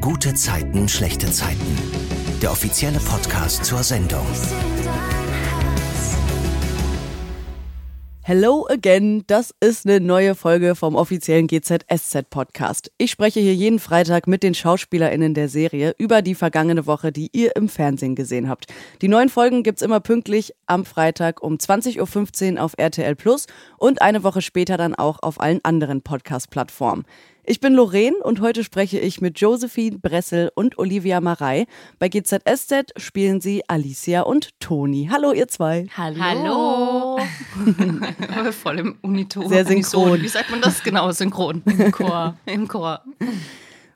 Gute Zeiten, schlechte Zeiten. Der offizielle Podcast zur Sendung. Hello again, das ist eine neue Folge vom offiziellen GZSZ Podcast. Ich spreche hier jeden Freitag mit den SchauspielerInnen der Serie über die vergangene Woche, die ihr im Fernsehen gesehen habt. Die neuen Folgen gibt's immer pünktlich am Freitag um 20.15 Uhr auf RTL Plus und eine Woche später dann auch auf allen anderen Podcast-Plattformen. Ich bin Lorraine und heute spreche ich mit Josephine Bressel und Olivia Marei. Bei GZSZ spielen sie Alicia und Toni. Hallo, ihr zwei. Hallo. Voll im Uniton. Sehr synchron. Wie sagt man das genau? Synchron. Im Chor. Im Chor.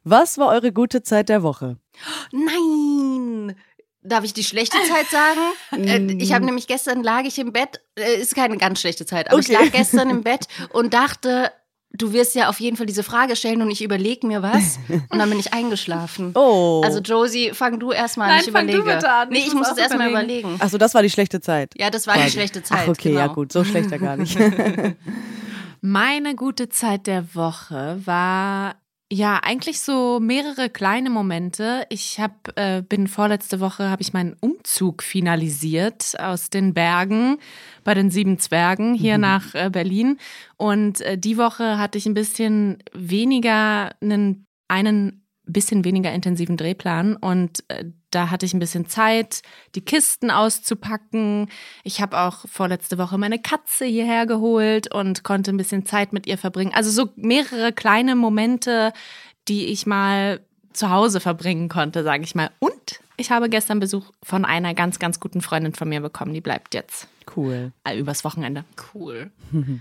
Was war eure gute Zeit der Woche? Nein! Darf ich die schlechte Zeit sagen? Äh, ich habe nämlich gestern lag ich im Bett, äh, ist keine ganz schlechte Zeit, aber Okay. ich lag gestern im Bett und dachte, du wirst ja auf jeden Fall diese Frage stellen und ich überlege mir was und dann bin ich eingeschlafen. Oh. Also Josie, fang du erstmal an, Nein, ich fang du überlege. bitte an. Nee, Ich ich muss es erstmal überlegen. Achso, das war die schlechte Zeit. Ja, das war die Quasi. schlechte Zeit. Ach, okay, genau. ja gut, so schlechter gar nicht. Meine gute Zeit der Woche war ja eigentlich so mehrere kleine Momente. Ich hab, äh, bin vorletzte Woche habe ich meinen Umzug finalisiert aus den Bergen bei den sieben Zwergen hier nach äh, Berlin. Und äh, die Woche hatte ich ein bisschen weniger einen einen bisschen weniger intensiven Drehplan. Und äh, da hatte ich ein bisschen Zeit, die Kisten auszupacken. Ich habe auch vorletzte Woche meine Katze hierher geholt und konnte ein bisschen Zeit mit ihr verbringen. Also so mehrere kleine Momente, die ich mal zu Hause verbringen konnte, sage ich mal. Und ich habe gestern Besuch von einer ganz, ganz guten Freundin von mir bekommen. Die bleibt jetzt Cool. übers Wochenende. Cool.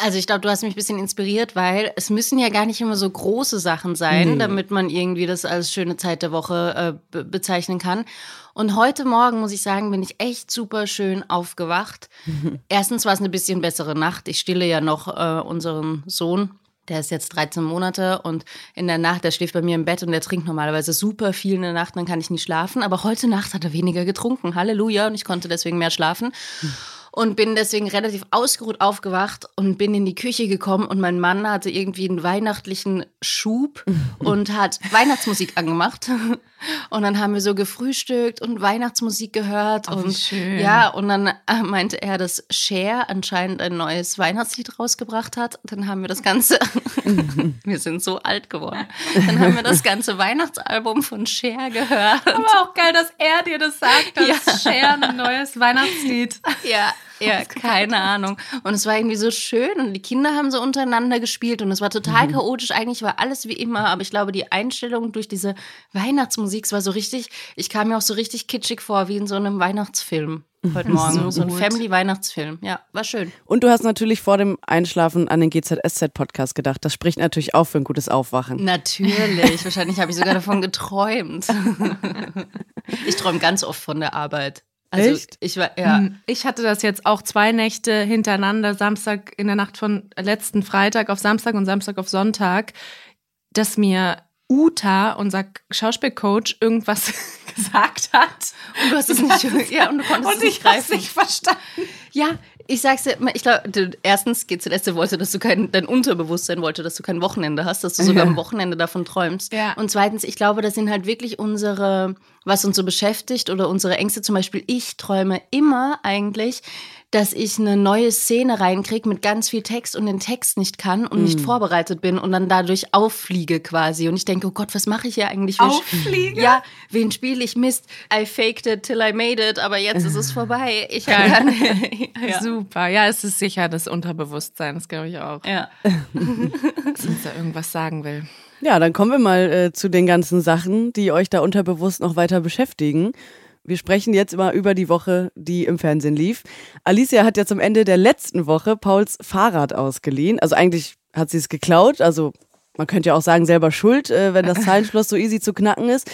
Also ich glaube, du hast mich ein bisschen inspiriert, weil es müssen ja gar nicht immer so große Sachen sein, Nee. damit man irgendwie das als schöne Zeit der Woche äh, be bezeichnen kann. Und heute Morgen, muss ich sagen, bin ich echt super schön aufgewacht. Erstens war es eine bisschen bessere Nacht. Ich stille ja noch äh, unseren Sohn. Der ist jetzt 13 Monate und in der Nacht, der schläft bei mir im Bett und der trinkt normalerweise super viel in der Nacht, dann kann ich nicht schlafen. Aber heute Nacht hat er weniger getrunken. Halleluja. Und ich konnte deswegen mehr schlafen und bin deswegen relativ ausgeruht aufgewacht und bin in die Küche gekommen und mein Mann hatte irgendwie einen weihnachtlichen Schub und hat Weihnachtsmusik angemacht und dann haben wir so gefrühstückt und Weihnachtsmusik gehört Oh, und schön. ja und dann äh, meinte er, dass Cher anscheinend ein neues Weihnachtslied rausgebracht hat. Dann haben wir das ganze, wir sind so alt geworden, dann haben wir das ganze Weihnachtsalbum von Cher gehört. Aber auch geil, dass er dir das sagt, dass Ja. Cher ein neues Weihnachtslied. Ja, ja, keine Ahnung. Und es war irgendwie so schön und die Kinder haben so untereinander gespielt und es war total chaotisch. Eigentlich war alles wie immer, aber ich glaube, die Einstellung durch diese Weihnachtsmusik, es war so richtig, ich kam mir auch so richtig kitschig vor, wie in so einem Weihnachtsfilm heute Morgen. So So, ein. Family-Weihnachtsfilm. Ja, war schön. Und du hast natürlich vor dem Einschlafen an den GZSZ-Podcast gedacht. Das spricht natürlich auch für ein gutes Aufwachen. Natürlich. Wahrscheinlich habe ich sogar davon geträumt. ich träume ganz oft von der Arbeit. Also Echt? ich war, ja. Hm, Ich hatte das jetzt auch zwei Nächte hintereinander, Samstag in der Nacht von letzten Freitag auf Samstag und Samstag auf Sonntag, dass mir Uta, unser Schauspielcoach, irgendwas gesagt hat. Und du hast es nicht, ja, und du konntest es Und nicht ich hab's greifen. nicht verstanden. Ja, ich sag's dir, ich glaube, erstens GZS wollte, dass du kein, dein Unterbewusstsein wollte, dass du kein Wochenende hast, dass du sogar Ja. am Wochenende davon träumst. Ja. Und zweitens, ich glaube, das sind halt wirklich unsere, was uns so beschäftigt oder unsere Ängste. Zum Beispiel, ich träume immer eigentlich, dass ich eine neue Szene reinkriege mit ganz viel Text und den Text nicht kann und nicht vorbereitet bin und dann dadurch auffliege quasi. Und ich denke, oh Gott, was mache ich hier eigentlich? Auffliege? Ja, wen spiele ich? Mist, I faked it till I made it, aber jetzt ist es vorbei. Ich Geil. kann. ja. Super. Ja, es ist sicher das Unterbewusstsein, das glaube ich auch. ja. Dass uns da irgendwas sagen will. Ja, dann kommen wir mal äh, zu den ganzen Sachen, die euch da unterbewusst noch weiter beschäftigen. Wir sprechen jetzt immer über die Woche, die im Fernsehen lief. Alicia hat ja zum Ende der letzten Woche Pauls Fahrrad ausgeliehen. Also eigentlich hat sie es geklaut. Also man könnte ja auch sagen, selber schuld, äh, wenn das Zahlenschloss so easy zu knacken ist.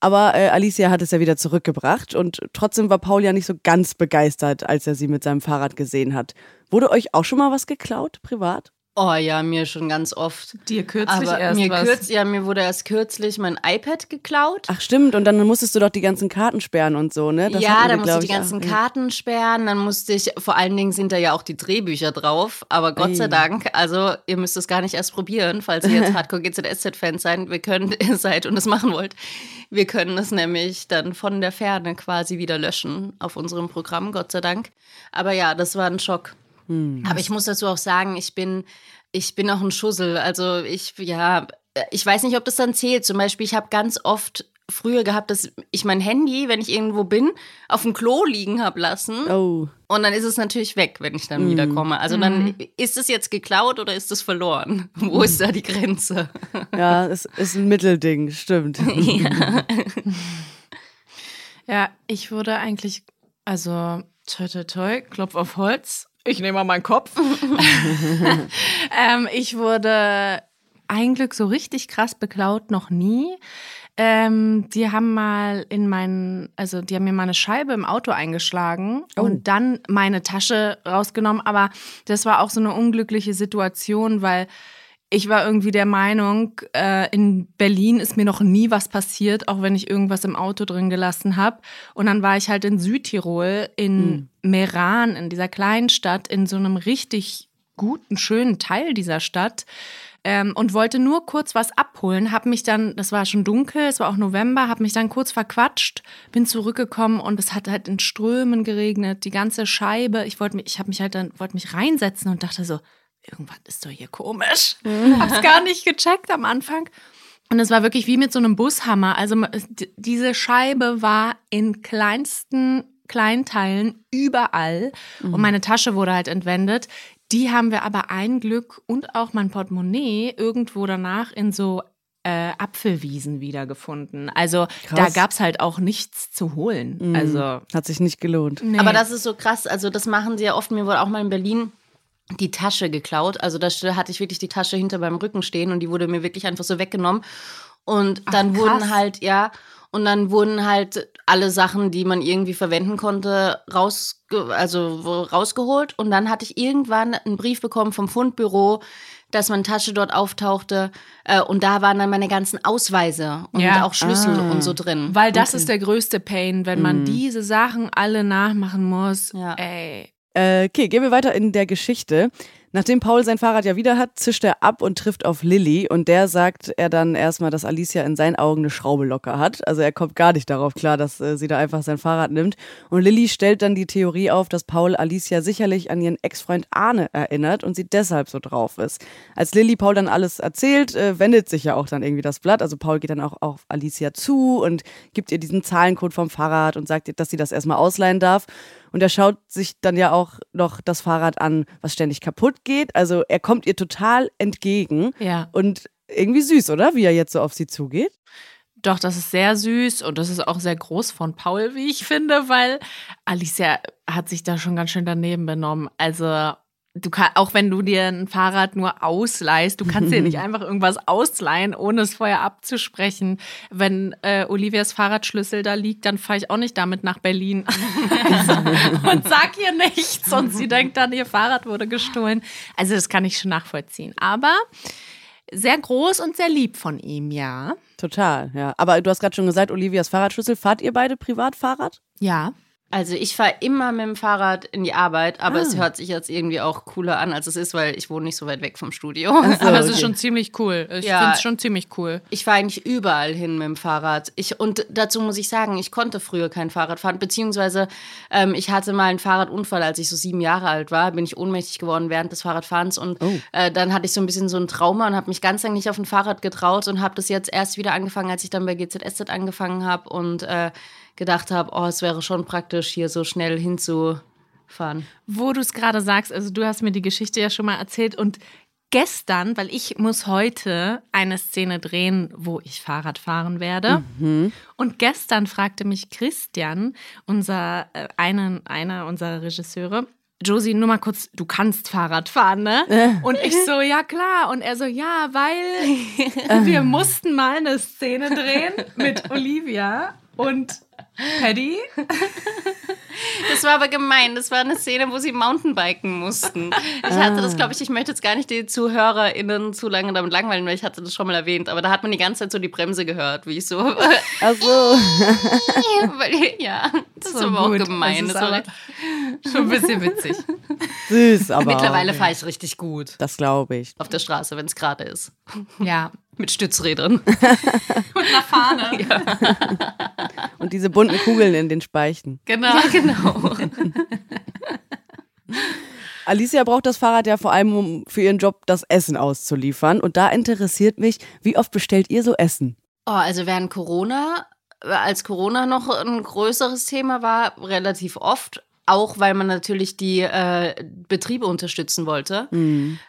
Aber äh, Alicia hat es ja wieder zurückgebracht und trotzdem war Paul ja nicht so ganz begeistert, als er sie mit seinem Fahrrad gesehen hat. Wurde euch auch schon mal was geklaut, privat? Oh ja, mir schon ganz oft. Dir kürzlich Aber erst mir was. kürz, ja, mir wurde erst kürzlich mein iPad geklaut. Ach stimmt, und dann musstest du doch die ganzen Karten sperren und so, ne? Das ja, dann musste ich die ganzen auch. Karten sperren, dann musste ich, vor allen Dingen sind da ja auch die Drehbücher drauf, aber Gott sei Ei. Dank, also ihr müsst es gar nicht erst probieren, falls ihr jetzt Hardcore GZSZ-Fans seid, wir können, seid und es machen wollt. Wir können es nämlich dann von der Ferne quasi wieder löschen auf unserem Programm, Gott sei Dank. Aber ja, das war ein Schock. Aber ich muss dazu auch sagen, ich bin, ich bin auch ein Schussel. Also ich, ja, ich weiß nicht, ob das dann zählt. Zum Beispiel, ich habe ganz oft früher gehabt, dass ich mein Handy, wenn ich irgendwo bin, auf dem Klo liegen habe lassen. Oh. Und dann ist es natürlich weg, wenn ich dann wiederkomme. Also dann ist es jetzt geklaut oder ist es verloren? Wo ist da die Grenze? Ja, es ist ein Mittelding, stimmt. Ja, ich wurde eigentlich, also toi toi toi, Klopf auf Holz. Ich nehme mal meinen Kopf. ähm, ich wurde ein Glück so richtig krass beklaut noch nie. Ähm, die haben mal in meinen, also die haben mir mal eine Scheibe im Auto eingeschlagen und dann meine Tasche rausgenommen. Aber das war auch so eine unglückliche Situation, weil ich war irgendwie der Meinung, äh, in Berlin ist mir noch nie was passiert, auch wenn ich irgendwas im Auto drin gelassen habe. Und dann war ich halt in Südtirol, in Meran, in dieser kleinen Stadt, in so einem richtig guten, schönen Teil dieser Stadt. Ähm, und wollte nur kurz was abholen, habe mich dann, das war schon dunkel, es war auch November, habe mich dann kurz verquatscht, bin zurückgekommen und es hat halt in Strömen geregnet, die ganze Scheibe. Ich wollte mich, ich habe mich halt dann, wollte mich reinsetzen und dachte so, irgendwas ist doch hier komisch. Hab's gar nicht gecheckt am Anfang. Und es war wirklich wie mit so einem Bushammer. Also es- diese Scheibe war in kleinsten Kleinteilen überall und meine Tasche wurde halt entwendet. Die haben wir aber ein Glück und auch mein Portemonnaie irgendwo danach in so äh, Apfelwiesen wiedergefunden. Also da Krass. gab's halt auch nichts zu holen. Also Hat sich nicht gelohnt. nee. Aber das ist so krass. Also das machen sie ja oft. Mir wurde auch mal in Berlin die Tasche geklaut. Also da hatte ich wirklich die Tasche hinter beim Rücken stehen und die wurde mir wirklich einfach so weggenommen. Und dann krass. wurden halt, ja, und dann wurden halt alle Sachen, die man irgendwie verwenden konnte, rausge also rausgeholt. Und dann hatte ich irgendwann einen Brief bekommen vom Fundbüro, dass meine Tasche dort auftauchte. Äh, und da waren dann meine ganzen Ausweise und Ja. auch Schlüssel Ah. und so drin. Weil das ist der größte Pain, wenn man diese Sachen alle nachmachen muss. Ja. Ey. Äh, okay, gehen wir weiter in der Geschichte. Nachdem Paul sein Fahrrad ja wieder hat, zischt er ab und trifft auf Lilly und der sagt er dann erstmal, dass Alicia in seinen Augen eine Schraube locker hat. Also er kommt gar nicht darauf klar, dass äh, sie da einfach sein Fahrrad nimmt. Und Lilly stellt dann die Theorie auf, dass Paul Alicia sicherlich an ihren Ex-Freund Arne erinnert und sie deshalb so drauf ist. Als Lilly Paul dann alles erzählt, äh, wendet sich ja auch dann irgendwie das Blatt. Also Paul geht dann auch auf Alicia zu und gibt ihr diesen Zahlencode vom Fahrrad und sagt ihr, dass sie das erstmal ausleihen darf. Und er schaut sich dann ja auch noch das Fahrrad an, was ständig kaputt geht. Also er kommt ihr total entgegen. Ja. Und irgendwie süß, oder? Wie er jetzt so auf sie zugeht. Doch, das ist sehr süß und das ist auch sehr groß von Paul, wie ich finde, weil Alicia hat sich da schon ganz schön daneben benommen. Also, du kann, auch wenn du dir ein Fahrrad nur ausleihst, du kannst dir nicht einfach irgendwas ausleihen, ohne es vorher abzusprechen. Wenn äh, Olivias Fahrradschlüssel da liegt, dann fahre ich auch nicht damit nach Berlin und sag ihr nichts und sie denkt dann, ihr Fahrrad wurde gestohlen. Also, das kann ich schon nachvollziehen. Aber sehr groß und sehr lieb von ihm, ja. Total, ja. Aber du hast gerade schon gesagt, Olivias Fahrradschlüssel. Fahrt ihr beide Privatfahrrad? Ja. Also ich fahre immer mit dem Fahrrad in die Arbeit, aber Ah. es hört sich jetzt irgendwie auch cooler an, als es ist, weil ich wohne nicht so weit weg vom Studio. so, Aber es okay. ist schon ziemlich cool. Ich Ja. finde es schon ziemlich cool. Ich fahre eigentlich überall hin mit dem Fahrrad. Ich, und dazu muss ich sagen, ich konnte früher kein Fahrrad fahren, beziehungsweise ähm, ich hatte mal einen Fahrradunfall, als ich so sieben Jahre alt war, bin ich ohnmächtig geworden während des Fahrradfahrens und Oh. äh, dann hatte ich so ein bisschen so ein Trauma und habe mich ganz lange nicht auf ein Fahrrad getraut und habe das jetzt erst wieder angefangen, als ich dann bei GZSZ angefangen habe und äh, gedacht habe, oh, es wäre schon praktisch, hier so schnell hinzufahren. Wo du es gerade sagst, also du hast mir die Geschichte ja schon mal erzählt und gestern, weil ich muss heute eine Szene drehen, wo ich Fahrrad fahren werde. Und gestern fragte mich Christian, unser äh, einen, einer unserer Regisseure, Josie, nur mal kurz, du kannst Fahrrad fahren, ne? Und ich so, ja klar. Und er so, ja, weil wir mussten mal eine Szene drehen mit Olivia. Und Paddy? Das war aber gemein. Das war eine Szene, wo sie Mountainbiken mussten. Ich hatte das, glaube ich, ich möchte jetzt gar nicht die ZuhörerInnen zu lange damit langweilen, weil ich hatte das schon mal erwähnt. Aber da hat man die ganze Zeit so die Bremse gehört, wie ich so. Ach so. ja, das So ist aber auch gut. gemein. Das Das ist war, aber schon ein bisschen witzig. Süß, aber. mittlerweile okay. fahre ich richtig gut Das glaube ich. auf der Straße, wenn es gerade ist. Ja. Mit Stützrädern. Und einer Fahne. Und diese bunten Kugeln in den Speichen. Genau. Ja, genau. Alicia braucht das Fahrrad ja vor allem, um für ihren Job das Essen auszuliefern. Und da interessiert mich, wie oft bestellt ihr so Essen? Oh, also während Corona, als Corona noch ein größeres Thema war, relativ oft. Auch weil man natürlich die äh, Betriebe unterstützen wollte.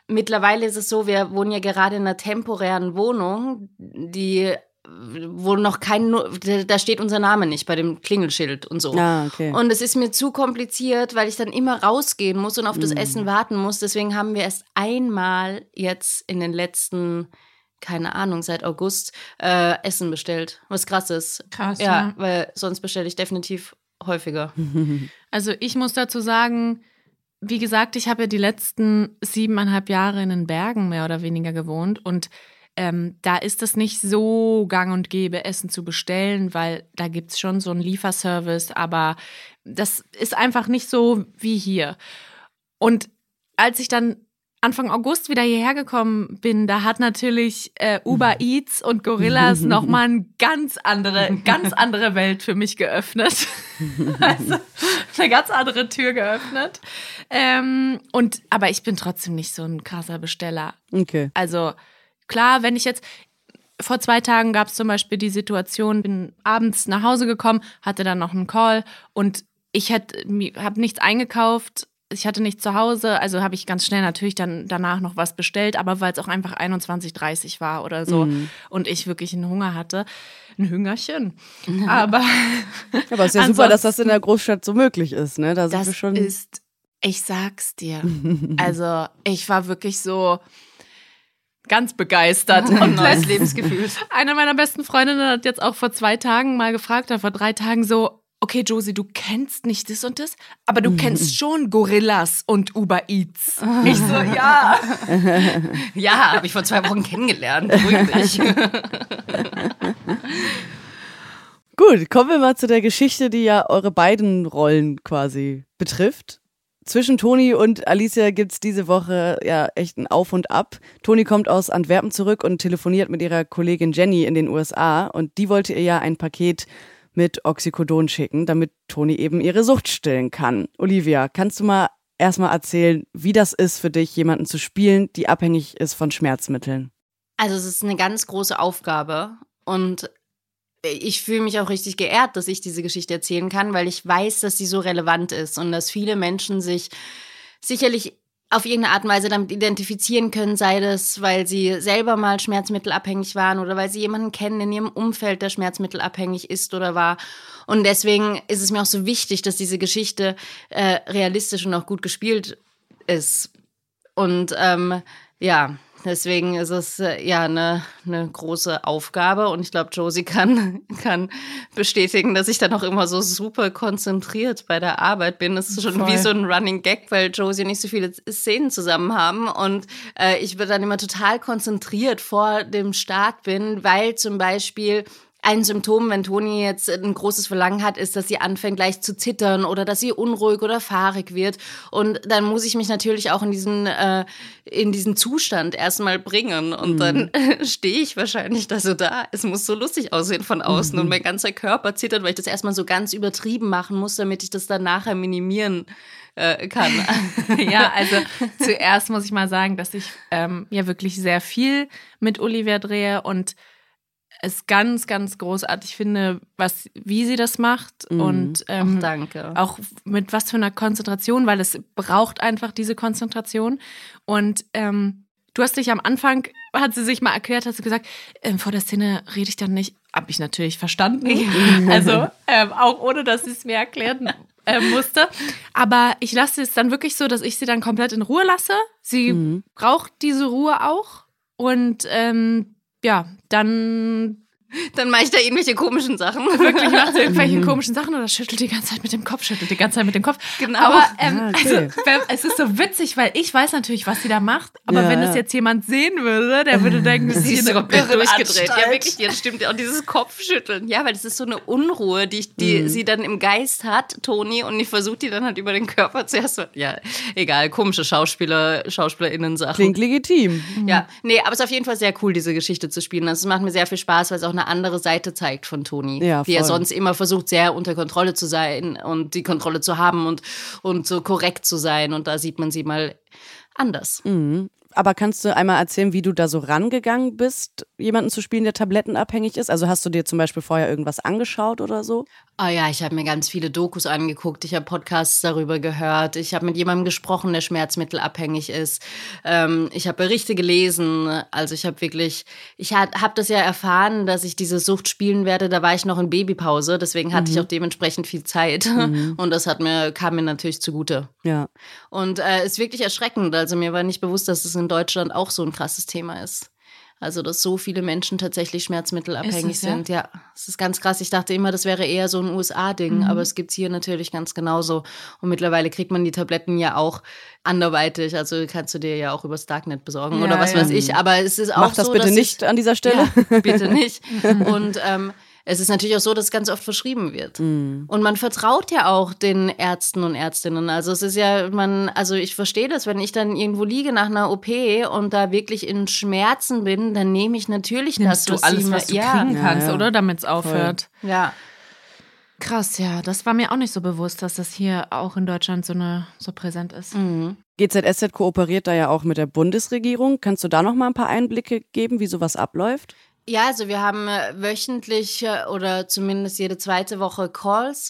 Mittlerweile ist es so, wir wohnen ja gerade in einer temporären Wohnung, die wo noch kein, da steht unser Name nicht bei dem Klingelschild und so. Ah, okay. Und es ist mir zu kompliziert, weil ich dann immer rausgehen muss und auf das Essen warten muss. Deswegen haben wir erst einmal jetzt in den letzten, keine Ahnung, seit August äh, Essen bestellt. Was krass ist. Krass, Ja, ja. weil sonst bestelle ich definitiv häufiger. Also ich muss dazu sagen, wie gesagt, ich habe ja die letzten siebeneinhalb Jahre in den Bergen mehr oder weniger gewohnt und ähm, da ist es nicht so gang und gäbe, Essen zu bestellen, weil da gibt es schon so einen Lieferservice, aber das ist einfach nicht so wie hier. Und als ich dann Anfang August wieder hierher gekommen bin, da hat natürlich äh, Uber Eats und Gorillas nochmal eine ganz andere, ganz andere Welt für mich geöffnet. also eine ganz andere Tür geöffnet. Ähm, und aber ich bin trotzdem nicht so ein krasser Besteller. Okay. Also klar, wenn ich jetzt vor zwei Tagen gab es zum Beispiel die Situation, bin abends nach Hause gekommen, hatte dann noch einen Call und ich habe nichts eingekauft. Ich hatte nichts zu Hause, also habe ich ganz schnell natürlich dann danach noch was bestellt, aber weil es auch einfach 21:30 war oder so und ich wirklich einen Hunger hatte, ein Hüngerchen. Aber Aber es ist ja super, dass das in der Großstadt so möglich ist, ne? Da sind das wir schon. ist, ich sag's dir. Also ich war wirklich so ganz begeistert und Neues Lebensgefühl. Eine meiner besten Freundinnen hat jetzt auch vor zwei Tagen mal gefragt, oder vor drei Tagen so, okay, Josie, du kennst nicht das und das, aber du kennst schon Gorillas und Uber Eats. Ich so, ja. Ja, habe ich vor zwei Wochen kennengelernt. Beruhig. Gut, kommen wir mal zu der Geschichte, die ja eure beiden Rollen quasi betrifft. Zwischen Toni und Alicia gibt's diese Woche ja echt ein Auf und Ab. Toni kommt aus Antwerpen zurück und telefoniert mit ihrer Kollegin Jenny in den USA und die wollte ihr ja ein Paket mit Oxycodon schicken, damit Toni eben ihre Sucht stillen kann. Olivia, kannst du mal erstmal erzählen, wie das ist für dich, jemanden zu spielen, die abhängig ist von Schmerzmitteln? Also es ist eine ganz große Aufgabe und ich fühle mich auch richtig geehrt, dass ich diese Geschichte erzählen kann, weil ich weiß, dass sie so relevant ist und dass viele Menschen sich sicherlich auf irgendeine Art und Weise damit identifizieren können, sei das, weil sie selber mal schmerzmittelabhängig waren oder weil sie jemanden kennen in ihrem Umfeld, der schmerzmittelabhängig ist oder war. Und deswegen ist es mir auch so wichtig, dass diese Geschichte äh, realistisch und auch gut gespielt ist. Und ähm, ja, deswegen ist es äh, ja eine, eine große Aufgabe. Und ich glaube, Josie kann, kann bestätigen, dass ich dann auch immer so super konzentriert bei der Arbeit bin. Das ist schon Voll. wie so ein Running Gag, weil Josie und ich so viele Szenen zusammen haben. Und äh, ich bin dann immer total konzentriert vor dem Start bin, weil zum Beispiel ein Symptom, wenn Toni jetzt ein großes Verlangen hat, ist, dass sie anfängt gleich zu zittern oder dass sie unruhig oder fahrig wird. Und dann muss ich mich natürlich auch in diesen, äh, in diesen Zustand erstmal bringen. Und dann stehe ich wahrscheinlich da so da. Es muss so lustig aussehen von außen und mein ganzer Körper zittert, weil ich das erstmal so ganz übertrieben machen muss, damit ich das dann nachher minimieren äh, kann. Ja, also zuerst muss ich mal sagen, dass ich ähm, ja wirklich sehr viel mit Olivia drehe und es ganz, ganz großartig finde, was, wie sie das macht und ähm, danke. auch mit was für einer Konzentration, weil es braucht einfach diese Konzentration. Und ähm, du hast dich am Anfang, hat sie sich mal erklärt, hast du gesagt, ähm, vor der Szene rede ich dann nicht. Hab ich natürlich verstanden. also ähm, auch ohne, dass sie es mir erklären äh, musste. Aber ich lasse es dann wirklich so, dass ich sie dann komplett in Ruhe lasse. Sie braucht diese Ruhe auch. Und ähm, ja, dann Dann mache ich da irgendwelche komischen Sachen. Wirklich macht sie irgendwelche komischen Sachen oder schüttelt die ganze Zeit mit dem Kopf, schüttelt die ganze Zeit mit dem Kopf. Genau. Aber ähm, Ah, okay. also, es ist so witzig, weil ich weiß natürlich, was sie da macht. Aber Ja, wenn ja. das jetzt jemand sehen würde, der würde denken, das ist Sie hier ist eine irre durchgedreht. Ja, Anstalt. wirklich, ja, das stimmt. Und dieses Kopfschütteln. Ja, weil das ist so eine Unruhe, die, die sie dann im Geist hat, Toni, und ich versuche die dann halt über den Körper zuerst. so- Ja, egal, komische Schauspieler, SchauspielerInnen-Sachen. Klingt legitim. Ja, nee, aber es ist auf jeden Fall sehr cool, diese Geschichte zu spielen. Also, es macht mir sehr viel Spaß, weil es auch eine andere Seite zeigt von Toni. Ja, wie er sonst immer versucht, sehr unter Kontrolle zu sein und die Kontrolle zu haben und, und so korrekt zu sein. Und da sieht man sie mal anders. Aber kannst du einmal erzählen, wie du da so rangegangen bist, jemanden zu spielen, der tablettenabhängig ist? Also hast du dir zum Beispiel vorher irgendwas angeschaut oder so? Ah ja, ich habe mir ganz viele Dokus angeguckt, ich habe Podcasts darüber gehört, ich habe mit jemandem gesprochen, der schmerzmittelabhängig ist. Ähm, ich habe Berichte gelesen, also ich habe wirklich, ich habe das ja erfahren, dass ich diese Sucht spielen werde, da war ich noch in Babypause, deswegen hatte ich auch dementsprechend viel Zeit und das hat mir, kam mir natürlich zugute. Ja. Und äh, ist wirklich erschreckend, also mir war nicht bewusst, dass es in Deutschland auch so ein krasses Thema ist. Also, dass so viele Menschen tatsächlich schmerzmittelabhängig es, ja? sind. Ja, es ist ganz krass. Ich dachte immer, das wäre eher so ein USA-Ding, aber es gibt hier natürlich ganz genauso. Und mittlerweile kriegt man die Tabletten ja auch anderweitig. Also kannst du dir ja auch übers Darknet besorgen Ja, oder was ja. weiß ich. Aber es ist auch Mach das so, bitte nicht an dieser Stelle. ja, bitte nicht. Und ähm, es ist natürlich auch so, dass es ganz oft verschrieben wird. Mhm. Und man vertraut ja auch den Ärzten und Ärztinnen. Also es ist ja, man, also ich verstehe das, wenn ich dann irgendwo liege nach einer OP und da wirklich in Schmerzen bin, dann nehme ich natürlich Nimmst das, du alles, was du ja, kriegen kannst, ja. oder? Damit es aufhört. Ja. Krass, ja. Das war mir auch nicht so bewusst, dass das hier auch in Deutschland so, eine, so präsent ist. Mhm. GZSZ kooperiert da ja auch mit der Bundesregierung. Kannst du da noch mal ein paar Einblicke geben, wie sowas abläuft? Ja, also wir haben äh, wöchentlich äh, oder zumindest jede zweite Woche Calls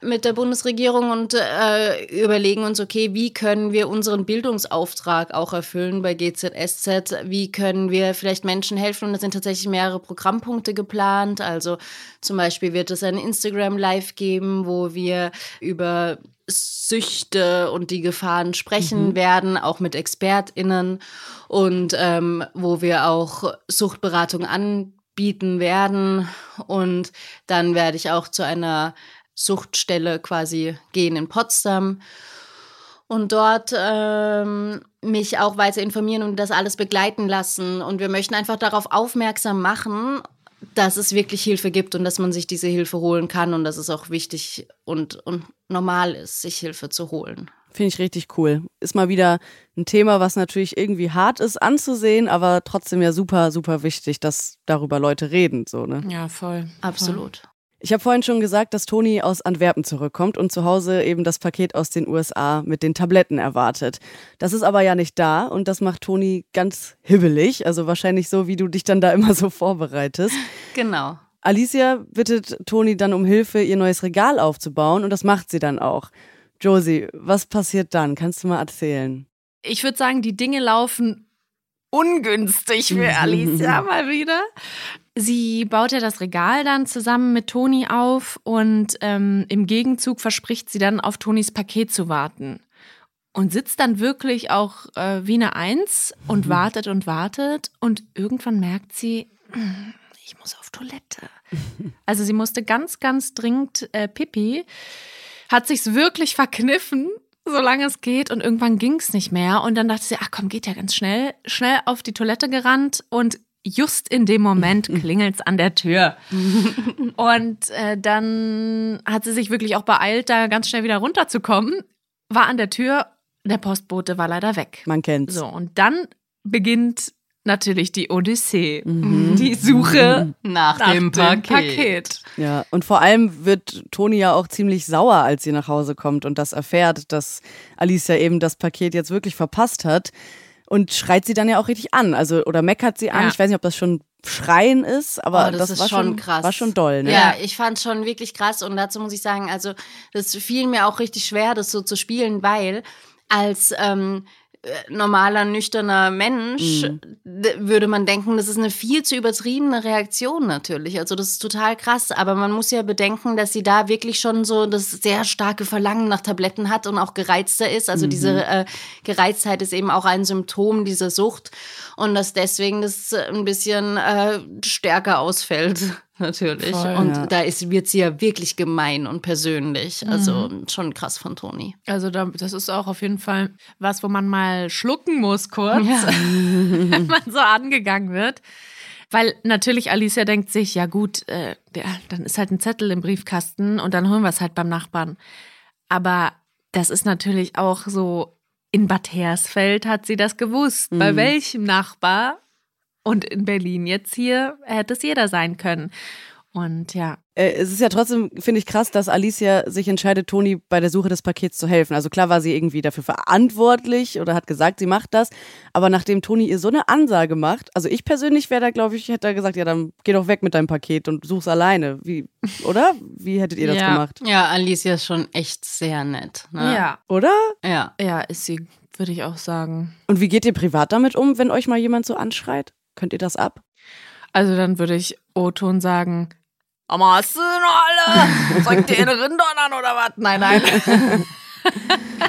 mit der Bundesregierung und äh, überlegen uns, okay, wie können wir unseren Bildungsauftrag auch erfüllen bei GZSZ? Wie können wir vielleicht Menschen helfen? Und es sind tatsächlich mehrere Programmpunkte geplant. Also zum Beispiel wird es ein Instagram Live geben, wo wir über Süchte und die Gefahren sprechen werden, auch mit ExpertInnen und ähm, wo wir auch Suchtberatung anbieten werden. Und dann werde ich auch zu einer Suchtstelle quasi gehen in Potsdam und dort ähm, mich auch weiter informieren und das alles begleiten lassen. Und wir möchten einfach darauf aufmerksam machen, dass es wirklich Hilfe gibt und dass man sich diese Hilfe holen kann und dass es auch wichtig und, und normal ist, sich Hilfe zu holen. Finde ich richtig cool. Ist mal wieder ein Thema, was natürlich irgendwie hart ist anzusehen, aber trotzdem ja super, super wichtig, dass darüber Leute reden. So, ne? Ja, voll. Absolut. Ich habe vorhin schon gesagt, dass Toni aus Antwerpen zurückkommt und zu Hause eben das Paket aus den USA mit den Tabletten erwartet. Das ist aber ja nicht da und das macht Toni ganz hibbelig, also wahrscheinlich so, wie du dich dann da immer so vorbereitest. Genau. Alicia bittet Toni dann um Hilfe, ihr neues Regal aufzubauen und das macht sie dann auch. Josie, was passiert dann? Kannst du mal erzählen? Ich würde sagen, die Dinge laufen ungünstig für Alicia mal wieder. Sie baut ja das Regal dann zusammen mit Toni auf und ähm, im Gegenzug verspricht sie dann auf Tonis Paket zu warten. Und sitzt dann wirklich auch äh, wie eine Eins und wartet und wartet und irgendwann merkt sie, "Hm, ich muss auf Toilette. Also sie musste ganz, ganz dringend äh, pipi, hat sich's wirklich verkniffen, solange es geht und irgendwann ging's nicht mehr und dann dachte sie, ach komm, geht ja ganz schnell, schnell auf die Toilette gerannt und just in dem Moment klingelt's an der Tür. Und äh, dann hat sie sich wirklich auch beeilt, da ganz schnell wieder runterzukommen, war an der Tür, der Postbote war leider weg. Man kennt's. So, und dann beginnt natürlich die Odyssee, die Suche Nach, nach dem, Paket. Ja, und vor allem wird Toni ja auch ziemlich sauer, als sie nach Hause kommt und das erfährt, dass Alicia eben das Paket jetzt wirklich verpasst hat. Und schreit sie dann ja auch richtig an, also oder meckert sie an. Ja. Ich weiß nicht, ob das schon Schreien ist, aber Oh, das, das, ist war schon krass. War schon doll, ne? Ja, ich fand schon wirklich krass und dazu muss ich sagen, also das fiel mir auch richtig schwer, das so zu spielen, weil als ähm, äh, normaler, nüchterner Mensch d- würde man denken, das ist eine viel zu übertriebene Reaktion natürlich. Also das ist total krass, aber man muss ja bedenken, dass sie da wirklich schon so das sehr starke Verlangen nach Tabletten hat und auch gereizter ist. Also diese äh, Gereiztheit ist eben auch ein Symptom dieser Sucht und dass deswegen das ein bisschen äh, stärker ausfällt. Natürlich. Voll, und ja. da ist, wird sie ja wirklich gemein und persönlich. Also schon krass von Toni. Also da, das ist auch auf jeden Fall was, wo man mal schlucken muss kurz, wenn man so angegangen wird. Weil natürlich Alicia denkt sich, ja gut, äh, der, dann ist halt ein Zettel im Briefkasten und dann holen wir es halt beim Nachbarn. Aber das ist natürlich auch so, in Bad Hersfeld hat sie das gewusst. Bei welchem Nachbar? Und in Berlin jetzt hier hätte es jeder sein können. Und ja, Äh, es ist ja trotzdem, finde ich, krass, dass Alicia sich entscheidet, Toni bei der Suche des Pakets zu helfen. Also klar war sie irgendwie dafür verantwortlich oder hat gesagt, sie macht das. Aber nachdem Toni ihr so eine Ansage macht, also ich persönlich wäre da, glaube ich, hätte da gesagt, ja, dann geh doch weg mit deinem Paket und such's alleine. Wie, oder? Wie hättet ihr das Ja. gemacht? Ja, Alicia ist schon echt sehr nett. Ne? ja, Oder? Ja. ja, ist sie, würde ich auch sagen. Und wie geht ihr privat damit um, wenn euch mal jemand so anschreit? Könnt ihr das ab? Also dann würde ich O-Ton sagen, Mama, hast du noch alle? Soll ich dir eine Rindern an oder was? Nein, nein.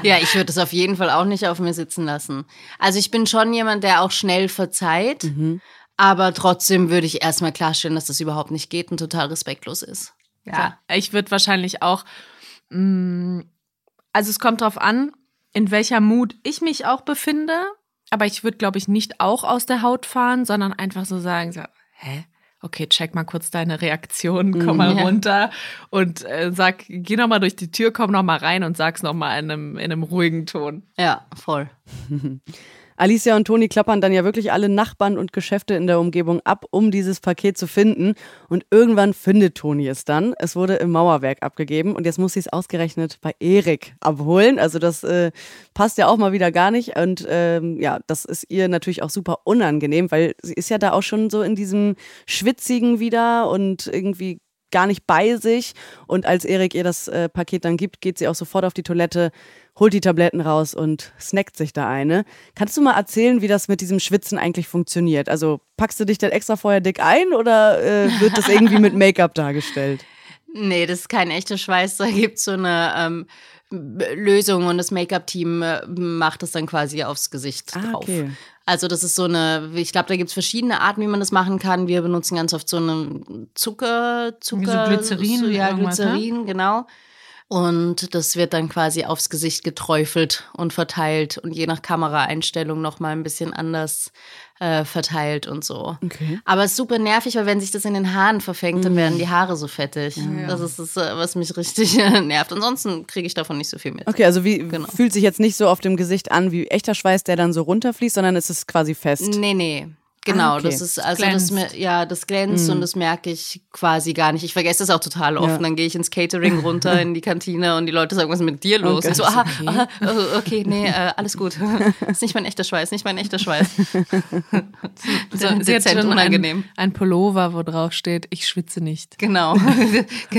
Ja, ich würde es auf jeden Fall auch nicht auf mir sitzen lassen. Also ich bin schon jemand, der auch schnell verzeiht, Mhm. aber trotzdem würde ich erstmal klarstellen, dass das überhaupt nicht geht und total respektlos ist. Ja, ich würde wahrscheinlich auch, mh, also es kommt drauf an, in welcher Mut ich mich auch befinde, aber ich würde, glaube ich, nicht auch aus der Haut fahren, sondern einfach so sagen, so, hä? Okay, check mal kurz deine Reaktion, komm mal Ja. runter und äh, sag, geh noch mal durch die Tür, komm noch mal rein und sag's noch mal in einem, in einem ruhigen Ton. Ja, voll. Alicia und Toni klappern dann ja wirklich alle Nachbarn und Geschäfte in der Umgebung ab, um dieses Paket zu finden. Und irgendwann findet Toni es dann. Es wurde im Mauerwerk abgegeben und jetzt muss sie es ausgerechnet bei Erik abholen. Also das äh, passt ja auch mal wieder gar nicht. Und ähm, ja, das ist ihr natürlich auch super unangenehm, weil sie ist ja da auch schon so in diesem Schwitzigen wieder und irgendwie gar nicht bei sich. Und als Erik ihr das äh, Paket dann gibt, geht sie auch sofort auf die Toilette, holt die Tabletten raus und snackt sich da eine. Kannst du mal erzählen, wie das mit diesem Schwitzen eigentlich funktioniert? Also packst du dich dann extra vorher dick ein oder äh, wird das irgendwie mit Make-up dargestellt? Nee, das ist kein echter Schweiß. Da gibt es so eine ähm, Lösung und das Make-up-Team äh, macht das dann quasi aufs Gesicht Ah, drauf. okay. Also das ist so eine, ich glaube, da gibt es verschiedene Arten, wie man das machen kann. Wir benutzen ganz oft so eine Zucker, Zucker, so Glycerin, so, ja, ne? Glycerin, genau. Und das wird dann quasi aufs Gesicht geträufelt und verteilt und je nach Kameraeinstellung nochmal ein bisschen anders äh, verteilt und so. Okay. Aber es ist super nervig, weil wenn sich das in den Haaren verfängt, dann werden die Haare so fettig. Das ist das, äh, was mich richtig äh, nervt. Ansonsten kriege ich davon nicht so viel mit. Okay, also wie Genau. fühlt sich jetzt nicht so auf dem Gesicht an wie echter Schweiß, der dann so runterfließt, sondern es ist quasi fest. Nee, nee. Genau, Ah, okay. das ist also das glänzt. mer- ja, das glänzt und das merke ich quasi gar nicht. Ich vergesse das auch total oft. Ja. Dann gehe ich ins Catering runter in die Kantine und die Leute sagen, was ist mit dir los? Okay. Und so, aha, aha, oh, okay, nee, äh, alles gut. ist nicht mein echter Schweiß, nicht mein echter Schweiß. so dezent unangenehm. Ein, ein Pullover, wo drauf steht, ich schwitze nicht. Genau.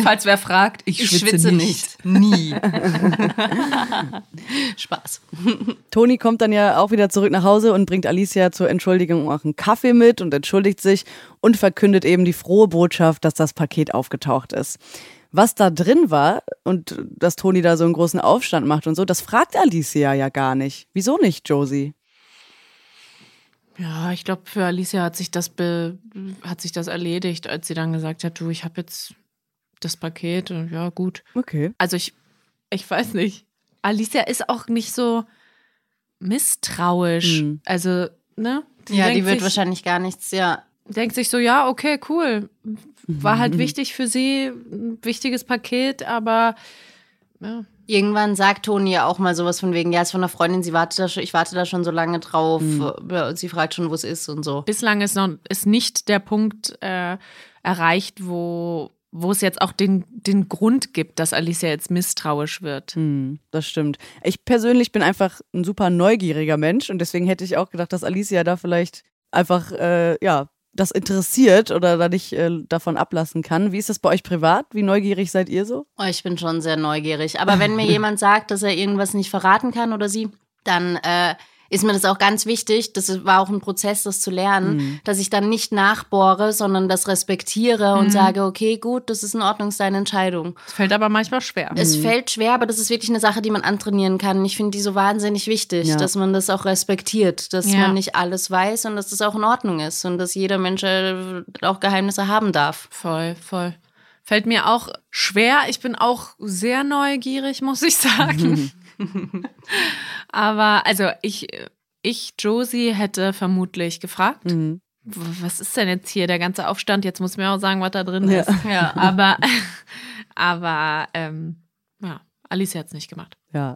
Falls wer fragt, ich, Ich schwitze, schwitze nicht. nicht. Nie. Spaß. Toni kommt dann ja auch wieder zurück nach Hause und bringt Alicia zur Entschuldigung auch einen Kaffee mit und entschuldigt sich und verkündet eben die frohe Botschaft, dass das Paket aufgetaucht ist. Was da drin war und dass Toni da so einen großen Aufstand macht und so, das fragt Alicia ja gar nicht. Wieso nicht, Josie? Ja, ich glaube, für Alicia hat sich das be hat sich das erledigt, als sie dann gesagt hat, du, ich habe jetzt das Paket und ja, gut. Okay. Also ich, ich weiß nicht. Alicia ist auch nicht so misstrauisch. Mhm. Also, ne? Ja, die wird sich, wahrscheinlich gar nichts, ja. denkt sich so, ja, okay, cool. War halt wichtig für sie, ein wichtiges Paket, aber ja. Irgendwann sagt Toni ja auch mal sowas von wegen, ja, ist von einer Freundin, sie wartet da schon, ich warte da schon so lange drauf, und sie fragt schon, wo es ist und so. bislang ist noch ist nicht der Punkt äh, erreicht, wo, wo es jetzt auch den, den Grund gibt, dass Alicia jetzt misstrauisch wird. Hm, das stimmt. Ich persönlich bin einfach ein super neugieriger Mensch und deswegen hätte ich auch gedacht, dass Alicia da vielleicht einfach, äh, ja, das interessiert oder da nicht äh, davon ablassen kann. Wie ist das bei euch privat? Wie neugierig seid ihr so? Oh, ich bin schon sehr neugierig. Aber wenn mir jemand sagt, dass er irgendwas nicht verraten kann oder sie, dann äh, ist mir das auch ganz wichtig. Das war auch ein Prozess, das zu lernen, mhm. dass ich dann nicht nachbohre, sondern das respektiere mhm. und sage, okay, gut, das ist in Ordnung, ist deine Entscheidung. Es fällt aber manchmal schwer. Es mhm. fällt schwer, aber das ist wirklich eine Sache, die man antrainieren kann. Ich finde die so wahnsinnig wichtig, ja. dass man das auch respektiert, dass ja. man nicht alles weiß und dass das auch in Ordnung ist und dass jeder Mensch äh, auch Geheimnisse haben darf. Voll, voll. Fällt mir auch schwer. Ich bin auch sehr neugierig, muss ich sagen. Aber also ich, ich, Josie, hätte vermutlich gefragt. Mhm. Was ist denn jetzt hier der ganze Aufstand? Jetzt muss mir auch sagen, was da drin ja. ist. Ja, aber, aber ähm, ja, Alice hat es nicht gemacht. Ja.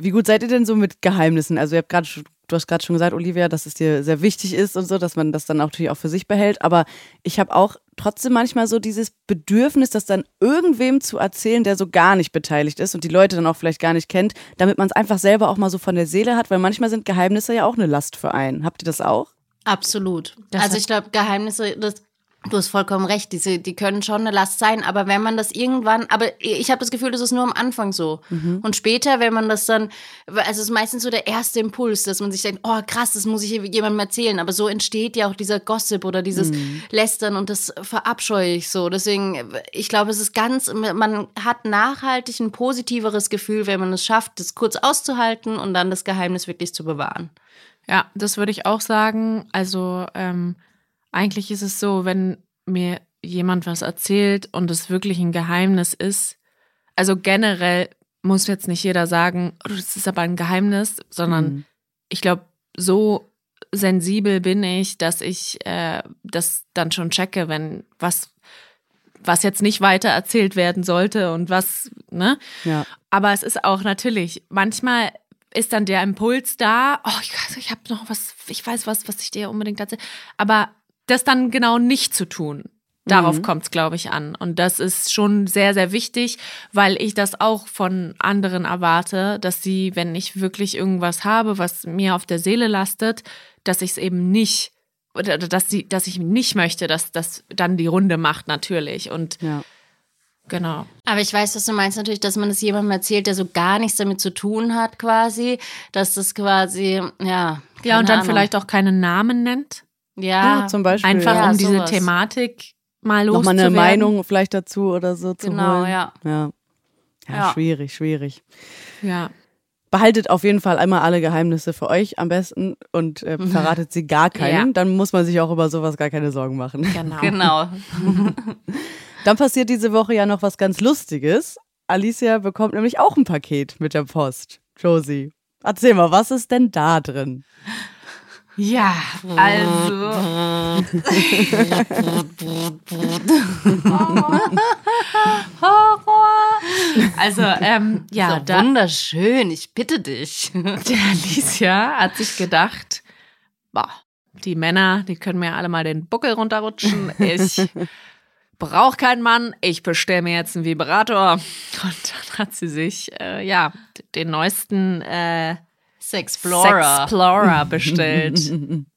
Wie gut seid ihr denn so mit Geheimnissen? Also ihr habt gerade du hast gerade schon gesagt, Olivia, dass es dir sehr wichtig ist und so, dass man das dann natürlich auch für sich behält. Aber ich habe auch trotzdem manchmal so dieses Bedürfnis, das dann irgendwem zu erzählen, der so gar nicht beteiligt ist und die Leute dann auch vielleicht gar nicht kennt, damit man es einfach selber auch mal so von der Seele hat, weil manchmal sind Geheimnisse ja auch eine Last für einen. Habt ihr das auch? Absolut. Das also ich glaube, Geheimnisse, das Du hast vollkommen recht, diese, die können schon eine Last sein, aber wenn man das irgendwann, aber ich habe das Gefühl, das ist nur am Anfang so. Mhm. Und später, wenn man das dann, also es ist meistens so der erste Impuls, dass man sich denkt, oh krass, das muss ich jemandem erzählen. Aber so entsteht ja auch dieser Gossip oder dieses mhm. Lästern und das verabscheue ich so. Deswegen, ich glaube, es ist ganz, man hat nachhaltig ein positiveres Gefühl, wenn man es schafft, das kurz auszuhalten und dann das Geheimnis wirklich zu bewahren. Ja, das würde ich auch sagen. Also, ähm, eigentlich ist es so, wenn mir jemand was erzählt und es wirklich ein Geheimnis ist, also generell muss jetzt nicht jeder sagen, oh, das ist aber ein Geheimnis, sondern mhm. ich glaube, so sensibel bin ich, dass ich äh, das dann schon checke, wenn was was jetzt nicht weiter erzählt werden sollte und was, ne? Ja. Aber es ist auch natürlich, manchmal ist dann der Impuls da, oh, ich, ich habe noch was, ich weiß was, was ich dir unbedingt erzähle. Aber das dann genau nicht zu tun. Darauf mhm. kommt es, glaube ich, an. Und das ist schon sehr, sehr wichtig, weil ich das auch von anderen erwarte, dass sie, wenn ich wirklich irgendwas habe, was mir auf der Seele lastet, dass ich es eben nicht, oder dass, sie, dass ich nicht möchte, dass das dann die Runde macht, natürlich. Und ja. Genau. Aber ich weiß, was du meinst natürlich, dass man es jemandem erzählt, der so gar nichts damit zu tun hat, quasi. Dass das quasi, ja. Ja, und dann Ahnung. vielleicht auch keinen Namen nennt. Ja, ja zum Beispiel. Einfach ja, um diese Thematik mal loszuwerden. Nochmal eine Meinung vielleicht dazu oder so zu genau, holen. Ja. ja. Ja, schwierig, schwierig. Ja. Behaltet auf jeden Fall einmal alle Geheimnisse für euch am besten und äh, mhm. verratet sie gar keinen. Dann muss man sich auch über sowas gar keine Sorgen machen. Genau. genau. Dann passiert diese Woche ja noch was ganz Lustiges. Alicia bekommt nämlich auch ein Paket mit der Post. Josie, erzähl mal, was ist denn da drin? Ja, also. Horror. Also, ähm, ja. So wunderschön, ich bitte dich. Der Alicia hat sich gedacht, boah, die Männer, die können mir alle mal den Buckel runterrutschen. Ich brauche keinen Mann, ich bestelle mir jetzt einen Vibrator. Und dann hat sie sich, äh, ja, den neuesten äh, Sexplorer. Sexplorer bestellt.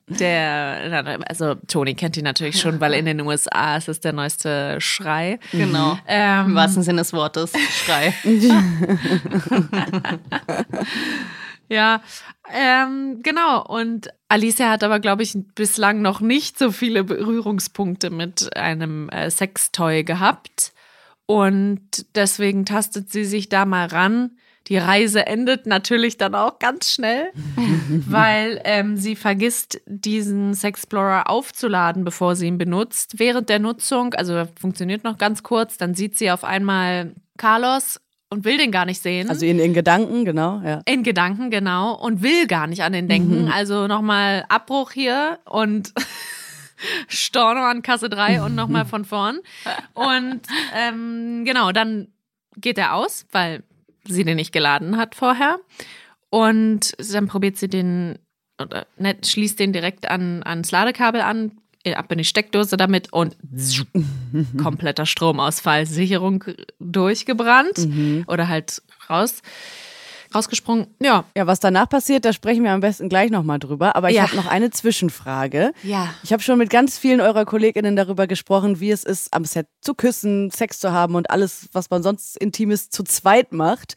Der, also Toni kennt ihn natürlich schon, weil in den USA ist es der neueste Schrei. Genau. Ähm, Im wahrsten Sinne des Wortes, Schrei. ja, ähm, genau. Und Alicia hat aber, glaube ich, bislang noch nicht so viele Berührungspunkte mit einem äh, Sextoy gehabt. Und deswegen tastet sie sich da mal ran die Reise endet natürlich dann auch ganz schnell, weil ähm, sie vergisst, diesen Sexplorer aufzuladen, bevor sie ihn benutzt. Während der Nutzung, also funktioniert noch ganz kurz, dann sieht sie auf einmal Carlos und will den gar nicht sehen. Also in, in Gedanken, genau, ja. In Gedanken, genau. Und will gar nicht an den denken. Mhm. Also nochmal Abbruch hier und Storno an Kasse 3 und nochmal von vorn. Und ähm, genau, dann geht er aus, weil sie den nicht geladen hat vorher. Und dann probiert sie den, oder ne, schließt den direkt an, ans Ladekabel an, äh, ab in die Steckdose damit und kompletter Stromausfall, Sicherung durchgebrannt mhm. oder halt raus rausgesprungen. Ja. Ja, was danach passiert, da sprechen wir am besten gleich nochmal drüber. Aber ich ja. habe noch eine Zwischenfrage. Ja. Ich habe schon mit ganz vielen eurer KollegInnen darüber gesprochen, wie es ist, am Set zu küssen, Sex zu haben und alles, was man sonst Intimes zu zweit macht.